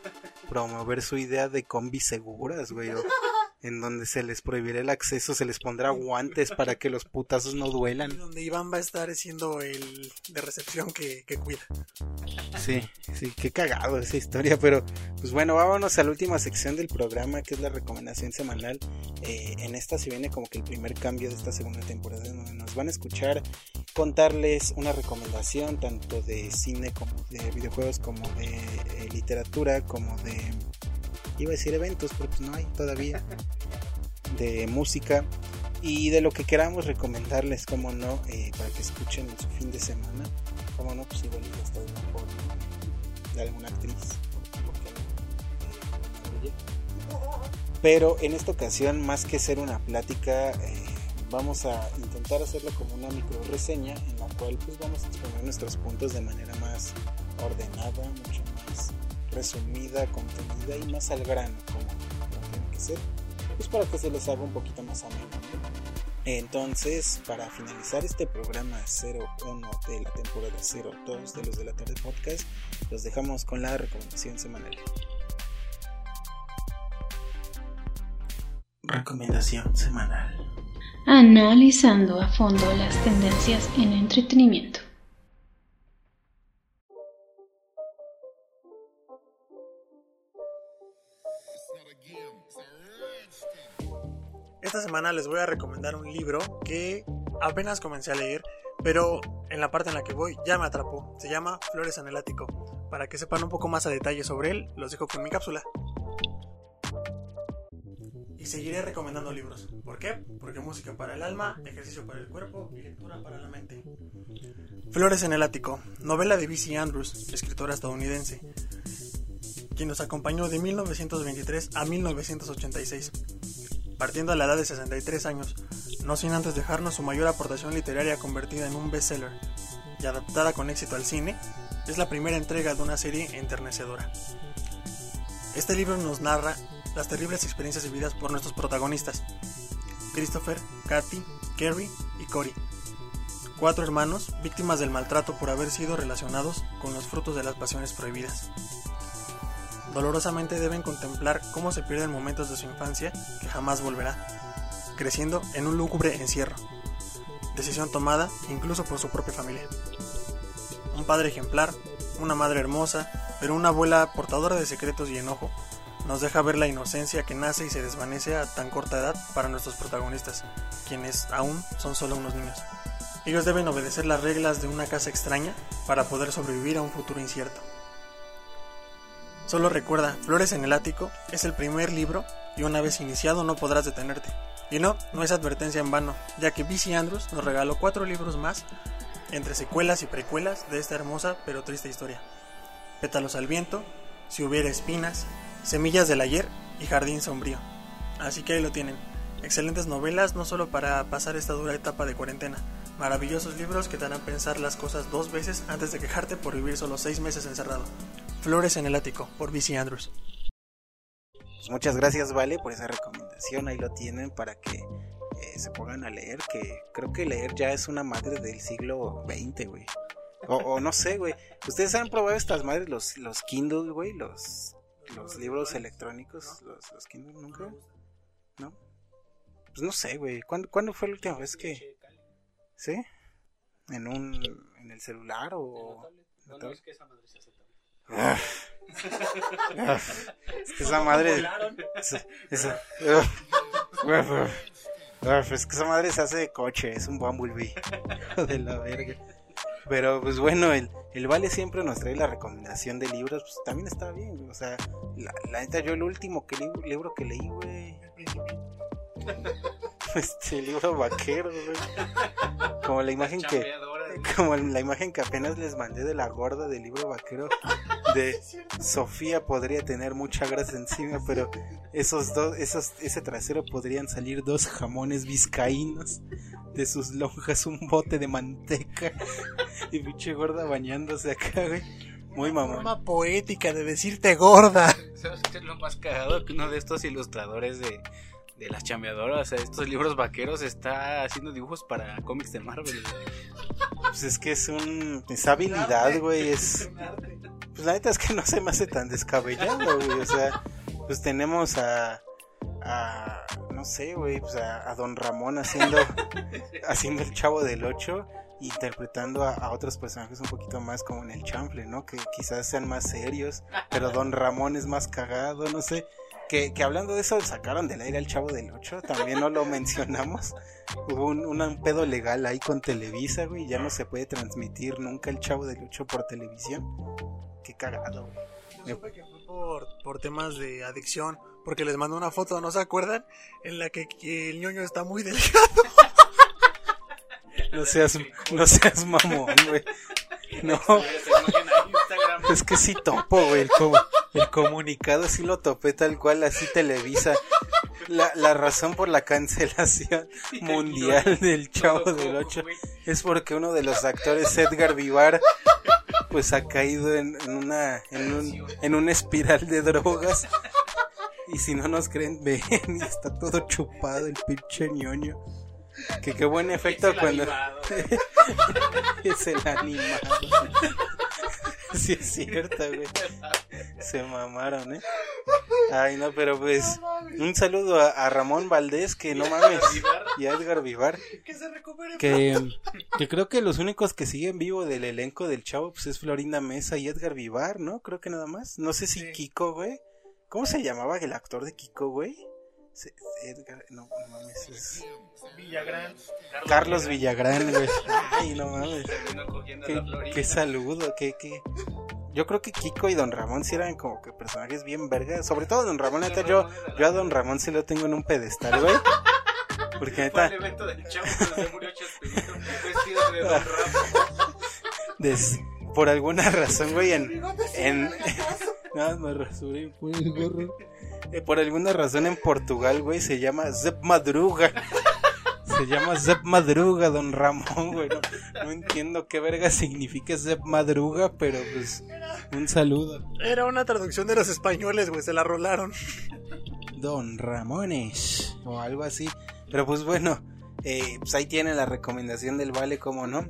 promover su idea de combis seguras, güey. o en donde se les prohibirá el acceso, se les pondrá guantes para que los putazos no duelan. Donde Iván va a estar siendo el de recepción que, que cuida. Sí, sí, qué cagado esa historia, pero pues bueno, vámonos a la última sección del programa, que es la recomendación semanal. Eh, en esta se viene como que el primer cambio de esta segunda temporada, en donde nos van a escuchar contarles una recomendación tanto de cine como de videojuegos, como de eh, literatura, como de... Iba a decir eventos, pero pues no hay todavía. De música y de lo que queramos recomendarles, como no, eh, para que escuchen en su fin de semana. Como no, pues igual ya está de forma de alguna actriz. Eh, Pero en esta ocasión, más que ser una plática, eh, vamos a intentar hacerlo como una micro reseña en la cual pues vamos a exponer nuestros puntos de manera más ordenada, mucho más resumida, contenida y más al grano, como, como tiene que ser, pues para que se les haga un poquito más ameno. ¿no? Entonces, para finalizar este programa 01 de la temporada 02 de los de la tarde podcast, los dejamos con la recomendación semanal. Recomendación semanal. Analizando a fondo las tendencias en entretenimiento. Esta semana les voy a recomendar un libro que apenas comencé a leer, pero en la parte en la que voy ya me atrapó. Se llama Flores en el Ático. Para que sepan un poco más a detalle sobre él, los dejo con mi cápsula. Y seguiré recomendando libros. ¿Por qué? Porque música para el alma, ejercicio para el cuerpo y lectura para la mente. Flores en el Ático, novela de B.C. Andrews, escritora estadounidense, quien nos acompañó de 1923 a 1986 partiendo a la edad de 63 años, no sin antes dejarnos su mayor aportación literaria convertida en un bestseller y adaptada con éxito al cine, es la primera entrega de una serie enternecedora. Este libro nos narra las terribles experiencias vividas por nuestros protagonistas, Christopher, Kathy, Kerry y Cory, cuatro hermanos víctimas del maltrato por haber sido relacionados con los frutos de las pasiones prohibidas dolorosamente deben contemplar cómo se pierden momentos de su infancia que jamás volverá, creciendo en un lúgubre encierro. Decisión tomada incluso por su propia familia. Un padre ejemplar, una madre hermosa, pero una abuela portadora de secretos y enojo, nos deja ver la inocencia que nace y se desvanece a tan corta edad para nuestros protagonistas, quienes aún son solo unos niños. Ellos deben obedecer las reglas de una casa extraña para poder sobrevivir a un futuro incierto. Solo recuerda, Flores en el Ático es el primer libro y una vez iniciado no podrás detenerte. Y no, no es advertencia en vano, ya que B.C. Andrews nos regaló cuatro libros más entre secuelas y precuelas de esta hermosa pero triste historia. Pétalos al viento, Si hubiera espinas, Semillas del ayer y Jardín sombrío. Así que ahí lo tienen. Excelentes novelas no solo para pasar esta dura etapa de cuarentena, maravillosos libros que te harán pensar las cosas dos veces antes de quejarte por vivir solo seis meses encerrado. Flores en el ático, por B.C. Andrews. Pues muchas gracias, Vale, por esa recomendación. Ahí lo tienen para que eh, se pongan a leer, que creo que leer ya es una madre del siglo XX, güey. O, o no sé, güey. ¿Ustedes han probado estas madres, los, los Kindle, güey? Los, los libros electrónicos, los, los Kindle, nunca. ¿No? Pues no sé, güey. ¿Cuándo, ¿Cuándo fue la última vez que.? ¿Sí? ¿En un. en el celular o.? No, no, es que esa madre se hace Es que esa madre. esa- esa- Es que esa madre se hace de coche, es un Bumblebee. De la verga. Pero pues bueno, el, el Vale siempre nos trae la recomendación de libros, pues también está bien. O sea, la, la neta, yo el último que li- libro que leí, güey. Este libro vaquero, güey. Como la imagen que. Como la imagen que apenas les mandé de la gorda del libro vaquero de Sofía podría tener mucha grasa encima, pero esos dos, esos, ese trasero podrían salir dos jamones vizcaínos de sus lonjas, un bote de manteca y pinche gorda bañándose acá, güey. Muy mamón. Forma poética de decirte gorda. ¿Sabes qué es lo más cagado? Que uno de estos ilustradores de, de las chambeadoras, estos libros vaqueros, está haciendo dibujos para cómics de Marvel. Pues es que es un. Es habilidad, güey. Es. Pues la neta es que no se me hace tan descabellado, güey. O sea, pues tenemos a. a no sé, güey. Pues a, a Don Ramón haciendo. haciendo el chavo del 8. Interpretando a, a otros personajes un poquito más como en el chanfle, ¿no? Que quizás sean más serios. Pero Don Ramón es más cagado, no sé. Que, que hablando de eso, sacaron del aire al chavo del 8. También no lo mencionamos. Hubo un, pedo legal ahí con Televisa, güey. Ya no se puede transmitir nunca el Chavo del 8 por televisión. Qué cagado, güey. Yo supe que fue por, por temas de adicción, porque les mandó una foto, ¿no se acuerdan? En la que, que el ñoño está muy delgado. No seas, no seas mamón, güey. No, es que sí topo, güey. El, co- el comunicado sí lo topé tal cual, así Televisa. La, la razón por la cancelación mundial del Chavo del 8 es porque uno de los actores, Edgar Vivar, pues ha caído en, una en un, en una espiral de drogas. Y si no nos creen, ven, y está todo chupado el pinche ñoño. Que qué buen efecto cuando es el animado. Sí es cierto, güey. Se mamaron, ¿eh? Ay, no, pero pues un saludo a, a Ramón Valdés, que no mames, y a Edgar Vivar. Que se recupere. Que, que creo que los únicos que siguen vivo del elenco del chavo pues es Florinda Mesa y Edgar Vivar, ¿no? Creo que nada más. No sé si Sí. Kiko, güey. ¿Cómo se llamaba el actor de Kiko, güey? Se- Edgar, no, no mames. es- Villagrán. Carlos Villagrán, güey. Ay, no mames. Qué, qué saludo, qué, qué. Yo creo que Kiko y Don Ramón sí eran como que personajes bien vergas. Sobre todo Don Ramón, neta, yo, yo a Don Ramón sí lo tengo en un pedestal, güey. Porque neta, evento del chavo donde murió Chespirito vestido de Don Ramón. des- por alguna razón, güey, en, en, nada más rasuré por el gorro. Eh, por alguna razón en Portugal, güey, se llama Zep Madruga. Se llama Zep Madruga, don Ramón, güey. No, no entiendo qué verga significa Zep Madruga, pero pues un saludo. Era una traducción de los españoles, güey, se la rolaron. Don Ramones o algo así. Pero pues bueno, eh, pues ahí tiene la recomendación del Vale, como no.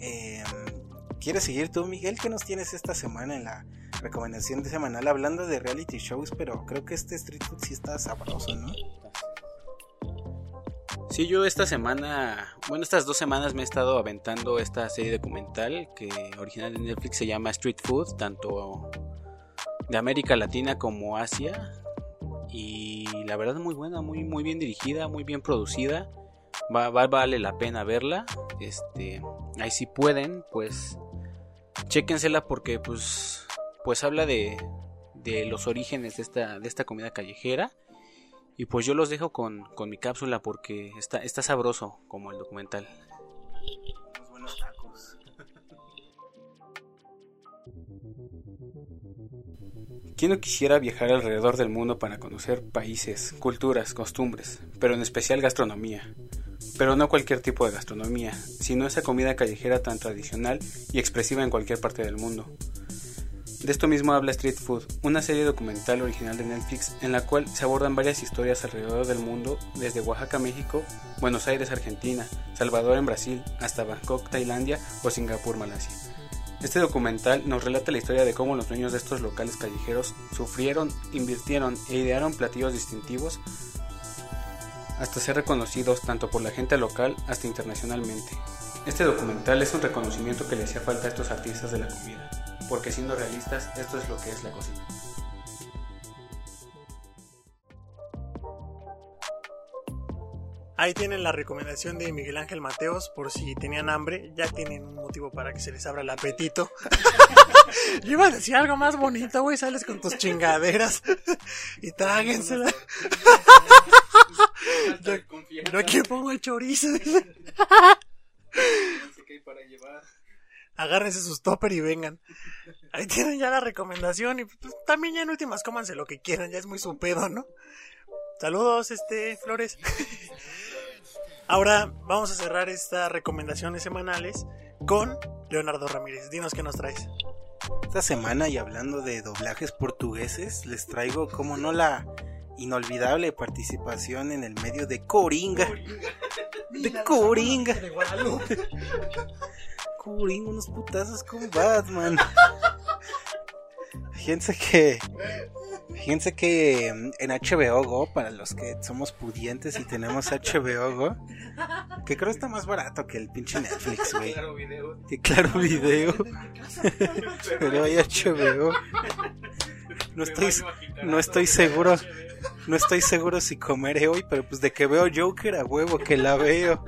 Eh, ¿Quieres seguir tú, Miguel? ¿Qué nos tienes esta semana en la recomendación de semanal? Hablando de reality shows, pero creo que este Street Food sí está sabroso, ¿no? Sí, yo esta semana, bueno, estas dos semanas me he estado aventando esta serie documental que original de Netflix se llama Street Food, tanto de América Latina como Asia. Y la verdad muy buena, muy, muy bien dirigida, muy bien producida. Va- vale la pena verla. Este, ahí si pueden, pues chéquensela porque pues, pues habla de, de los orígenes de esta, de esta comida callejera. Y pues yo los dejo con, con mi cápsula porque está, está sabroso como el documental. Unos buenos tacos. ¿Quién no quisiera viajar alrededor del mundo para conocer países, culturas, costumbres, pero en especial gastronomía? Pero no cualquier tipo de gastronomía, sino esa comida callejera tan tradicional y expresiva en cualquier parte del mundo. De esto mismo habla Street Food, una serie documental original de Netflix en la cual se abordan varias historias alrededor del mundo, desde Oaxaca, México, Buenos Aires, Argentina, Salvador en Brasil, hasta Bangkok, Tailandia o Singapur, Malasia. Este documental nos relata la historia de cómo los dueños de estos locales callejeros sufrieron, invirtieron e idearon platillos distintivos hasta ser reconocidos tanto por la gente local hasta internacionalmente. Este documental es un reconocimiento que le hacía falta a estos artistas de la comida, porque siendo realistas, esto es lo que es la cocina. Ahí tienen la recomendación de Miguel Ángel Mateos por si tenían hambre, ya tienen un motivo para que se les abra el apetito. Yo iba a decir algo más bonito, güey, sales con tus chingaderas y tráguensela. Yo, yo aquí pongo el chorizo. Agárrense sus topper y vengan. Ahí tienen ya la recomendación y pues, también ya en últimas cómanse lo que quieran, ya es muy su pedo, ¿no? Saludos, este, Flores. Ahora vamos a cerrar estas recomendaciones semanales con Leonardo Ramírez. Dinos qué nos traes. Esta semana y hablando de doblajes portugueses, les traigo como no la inolvidable participación en el medio de Coringa. De Coringa. Coringa, unos putazos con Batman. Fíjense que Fíjense que mm, en HBO Go, para los que somos pudientes y tenemos HBO Go, que creo está más barato que el pinche Netflix, güey. Claro video. Que claro video. Pero hay HBO. No estoy, no estoy seguro. No estoy seguro si comeré hoy, pero pues de que veo Joker a huevo que la veo.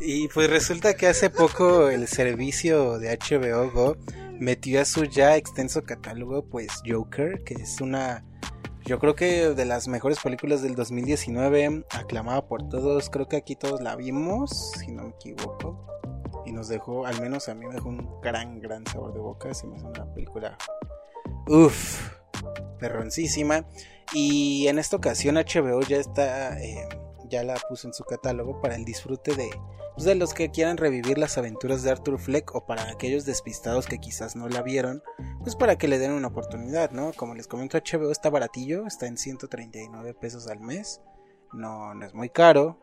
Y pues resulta que hace poco el servicio de HBO Go metió a su ya extenso catálogo pues Joker, que es una yo creo que de las mejores películas del 2019, aclamada por todos, creo que aquí todos la vimos, si no me equivoco. Y nos dejó, al menos a mí me dejó un gran, gran sabor de boca. Se me hace una película, uff, perroncísima. Y en esta ocasión HBO ya está, eh, ya la puso en su catálogo para el disfrute de pues, de los que quieran revivir las aventuras de Arthur Fleck o para aquellos despistados que quizás no la vieron, pues para que le den una oportunidad, ¿no? Como les comento, HBO está baratillo, está en 139 pesos al mes, no, no es muy caro.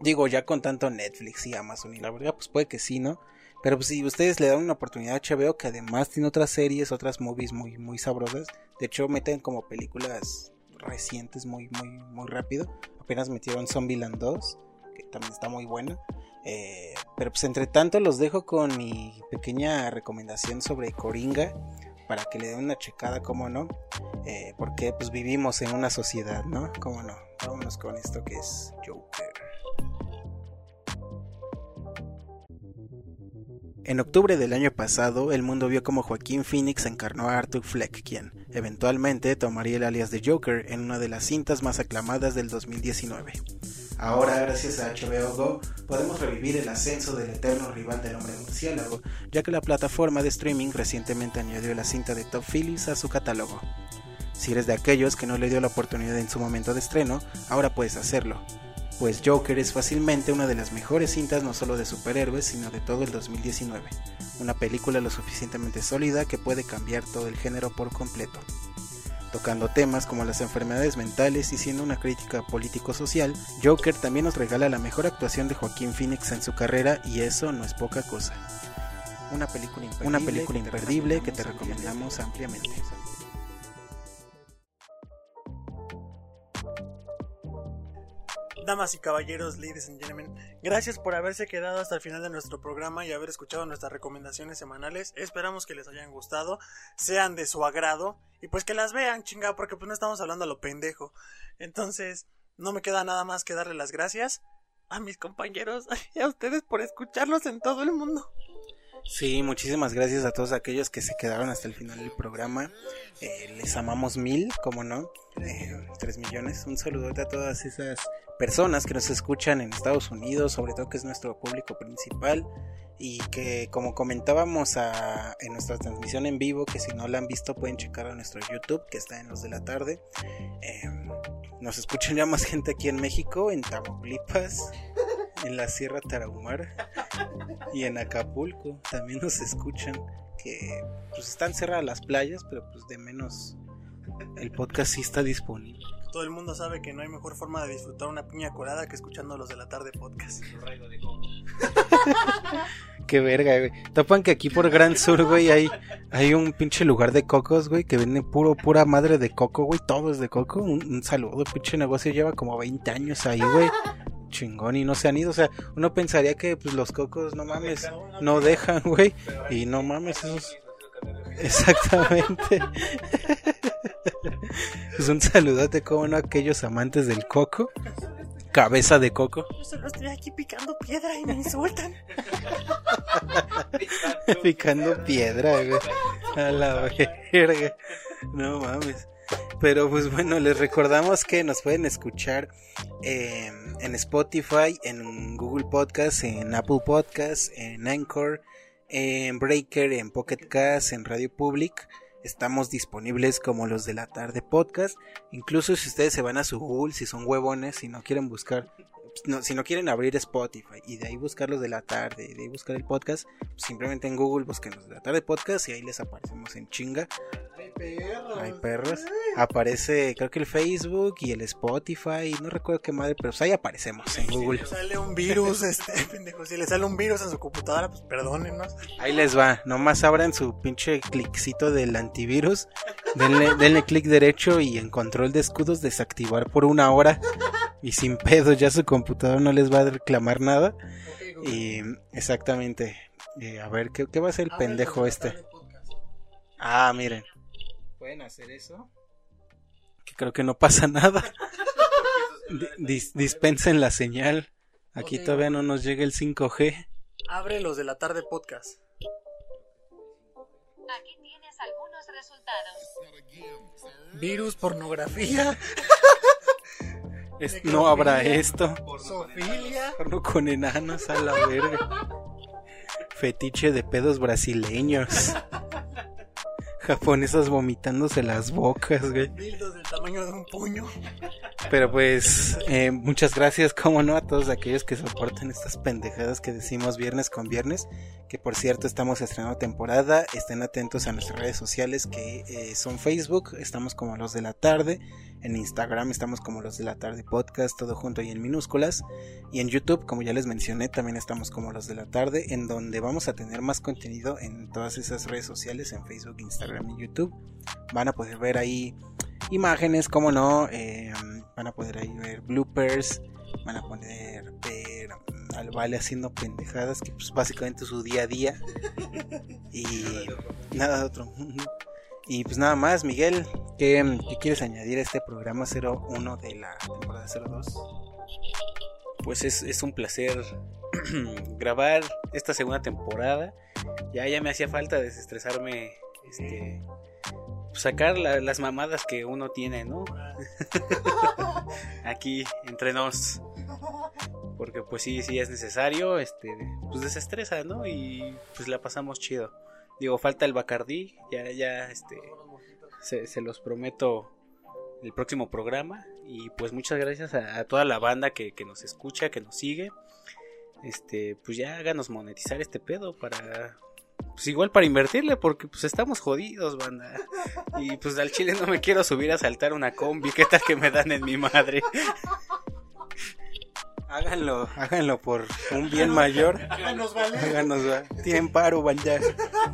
Digo, ya con tanto Netflix y Amazon y la verdad, pues puede que sí, ¿no? Pero pues si ustedes le dan una oportunidad a HBO, que además tiene otras series, otras movies muy, muy sabrosas, de hecho meten como películas recientes muy, muy, muy rápido. Apenas metieron Zombieland 2 también está muy buena. Eh, pero pues entre tanto los dejo con mi pequeña recomendación sobre Coringa para que le den una checada, como no, eh, porque pues vivimos en una sociedad, ¿no? Como no, vámonos con esto que es Joker. En octubre del año pasado, el mundo vio como Joaquín Phoenix encarnó a Arthur Fleck, quien, eventualmente, tomaría el alias de Joker en una de las cintas más aclamadas del 2019. Ahora, gracias a HBO Go, podemos revivir el ascenso del eterno rival del hombre murciélago, ya que la plataforma de streaming recientemente añadió la cinta de Top Phillips a su catálogo. Si eres de aquellos que no le dio la oportunidad en su momento de estreno, ahora puedes hacerlo, pues Joker es fácilmente una de las mejores cintas no solo de superhéroes, sino de todo el 2019, una película lo suficientemente sólida que puede cambiar todo el género por completo tocando temas como las enfermedades mentales y siendo una crítica político-social, Joker también nos regala la mejor actuación de Joaquín Phoenix en su carrera y eso no es poca cosa. Una película imperdible, una película imperdible que te recomendamos ampliamente. Damas y caballeros, ladies and gentlemen, gracias por haberse quedado hasta el final de nuestro programa y haber escuchado nuestras recomendaciones semanales. Esperamos que les hayan gustado, sean de su agrado y pues que las vean, chinga, porque pues no estamos hablando a lo pendejo. Entonces, no me queda nada más que darle las gracias a mis compañeros y a ustedes por escucharlos en todo el mundo. Sí, muchísimas gracias a todos aquellos que se quedaron hasta el final del programa. Eh, les amamos mil, como no, eh, tres millones. Un saludo a todas esas personas que nos escuchan en Estados Unidos, sobre todo que es nuestro público principal y que como comentábamos en nuestra transmisión en vivo, que si no la han visto pueden checar a nuestro YouTube, que está en los de la tarde. Em, nos escuchan ya más gente aquí en México, en Tamaulipas, en la Sierra Tarahumara y en Acapulco. También nos escuchan que pues están cerradas las playas, pero pues de menos el podcast sí está disponible. Todo el mundo sabe que no hay mejor forma de disfrutar una piña colada que escuchando los de la tarde podcast. qué verga, güey. Topan que aquí por Gran Sur, güey, hay, hay un pinche lugar de cocos, güey, que vende puro, pura madre de coco, güey. Todo es de coco. Un, un saludo, pinche negocio lleva como 20 años ahí, güey. Chingón y no se han ido. O sea, uno pensaría que pues los cocos, no mames, no dejan, güey. Y no mames, esos. Exactamente. pues un saludote, como no, a aquellos amantes del coco. Cabeza de coco. Yo solo estoy aquí picando piedra y me insultan. Picando piedra, güey. A la verga. No mames. Pero pues bueno, les recordamos que nos pueden escuchar eh, en Spotify, en Google Podcast, en Apple Podcast, en Anchor, en Breaker, en Pocket Cast, en Radio Public. Estamos disponibles como los de la tarde podcast. Incluso si ustedes se van a su Google, si son huevones, si no quieren buscar, no, si no quieren abrir Spotify y de ahí buscar los de la tarde y de ahí buscar el podcast, pues simplemente en Google busquen los de la tarde podcast y ahí les aparecemos en chinga. Hay perros. Aparece, creo que el Facebook y el Spotify, no recuerdo qué madre, pero pues ahí aparecemos en Google. Si le sale un virus, este pendejo, si le sale un virus en su computadora, pues perdónenos. Ahí les va, nomás abran su pinche cliccito del antivirus, denle, denle clic derecho y en control de escudos desactivar por una hora y sin pedo ya su computadora no les va a reclamar nada. Y exactamente, eh, a ver, ¿qué, qué va a hacer el pendejo este? Ah, miren. ¿Pueden hacer eso? Que creo que no pasa nada. Di- dis- dispensen la señal. Aquí todavía no nos llega el 5G. Abre los de la tarde podcast. Aquí tienes algunos resultados. Virus, pornografía, Es- no habrá esto. zoofilia. Porno con enanos a la verga. Fetiche de pedos brasileños. Japonesas vomitándose las bocas, güey. Dildos del tamaño de un puño. Pero pues, eh, muchas gracias, como no, a todos aquellos que soportan estas pendejadas que decimos viernes con viernes. Que por cierto, estamos estrenando temporada. Estén atentos a nuestras redes sociales que eh, son Facebook, estamos como los de la tarde. En Instagram estamos como los de la tarde podcast, todo junto y en minúsculas. Y en YouTube, como ya les mencioné, también estamos como los de la tarde, en donde vamos a tener más contenido en todas esas redes sociales, en Facebook, Instagram y YouTube. Van a poder ver ahí imágenes, como no, eh, van a poder ahí ver bloopers, van a poder ver al Vale haciendo pendejadas, que pues básicamente es su día a día. Y nada de otro. Y pues nada más, Miguel, ¿qué, qué quieres añadir a este programa 01 de la temporada 02? Pues es, es un placer grabar esta segunda temporada. Ya, ya me hacía falta desestresarme, este, sacar la- las mamadas que uno tiene, ¿no? Aquí entre nos. Porque pues sí, sí es necesario, este, pues desestresa, ¿no? Y pues la pasamos chido. Digo, falta el Bacardí, ya, ya, este, se, los prometo el próximo programa. Y pues muchas gracias a, a toda la banda que, que nos escucha, que nos sigue. Este, pues ya háganos monetizar este pedo para. Pues igual para invertirle, porque pues estamos jodidos, banda. Y pues al chile no me quiero subir a saltar una combi. ¿Qué tal que me dan en mi madre? Háganlo, háganlo por un bien mayor. Háganos valer. Háganos. Tienen paro, banda.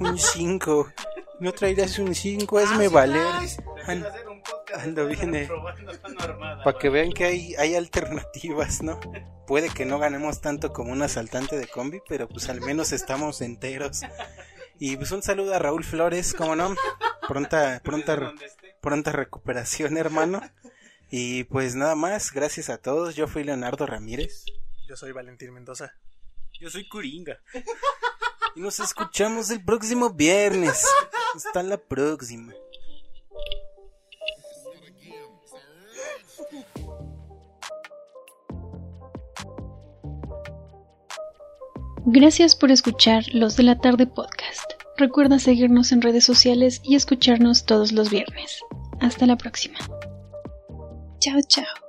Un 5. No traerás un 5, hazme valer. An- Ando bien, eh. Para que vean que hay, hay alternativas, ¿no? Puede que no ganemos tanto como un asaltante de combi, pero pues al menos estamos enteros. Y pues un saludo a Raúl Flores, como no? Pronta, pronta, pronta recuperación, hermano. Y pues nada más, gracias a todos. Yo fui Leonardo Ramírez. Yo soy Valentín Mendoza. Yo soy Curinga. Y nos escuchamos el próximo viernes. Hasta la próxima. Gracias por escuchar Los de la Tarde Podcast. Recuerda seguirnos en redes sociales y escucharnos todos los viernes. Hasta la próxima. Ciao.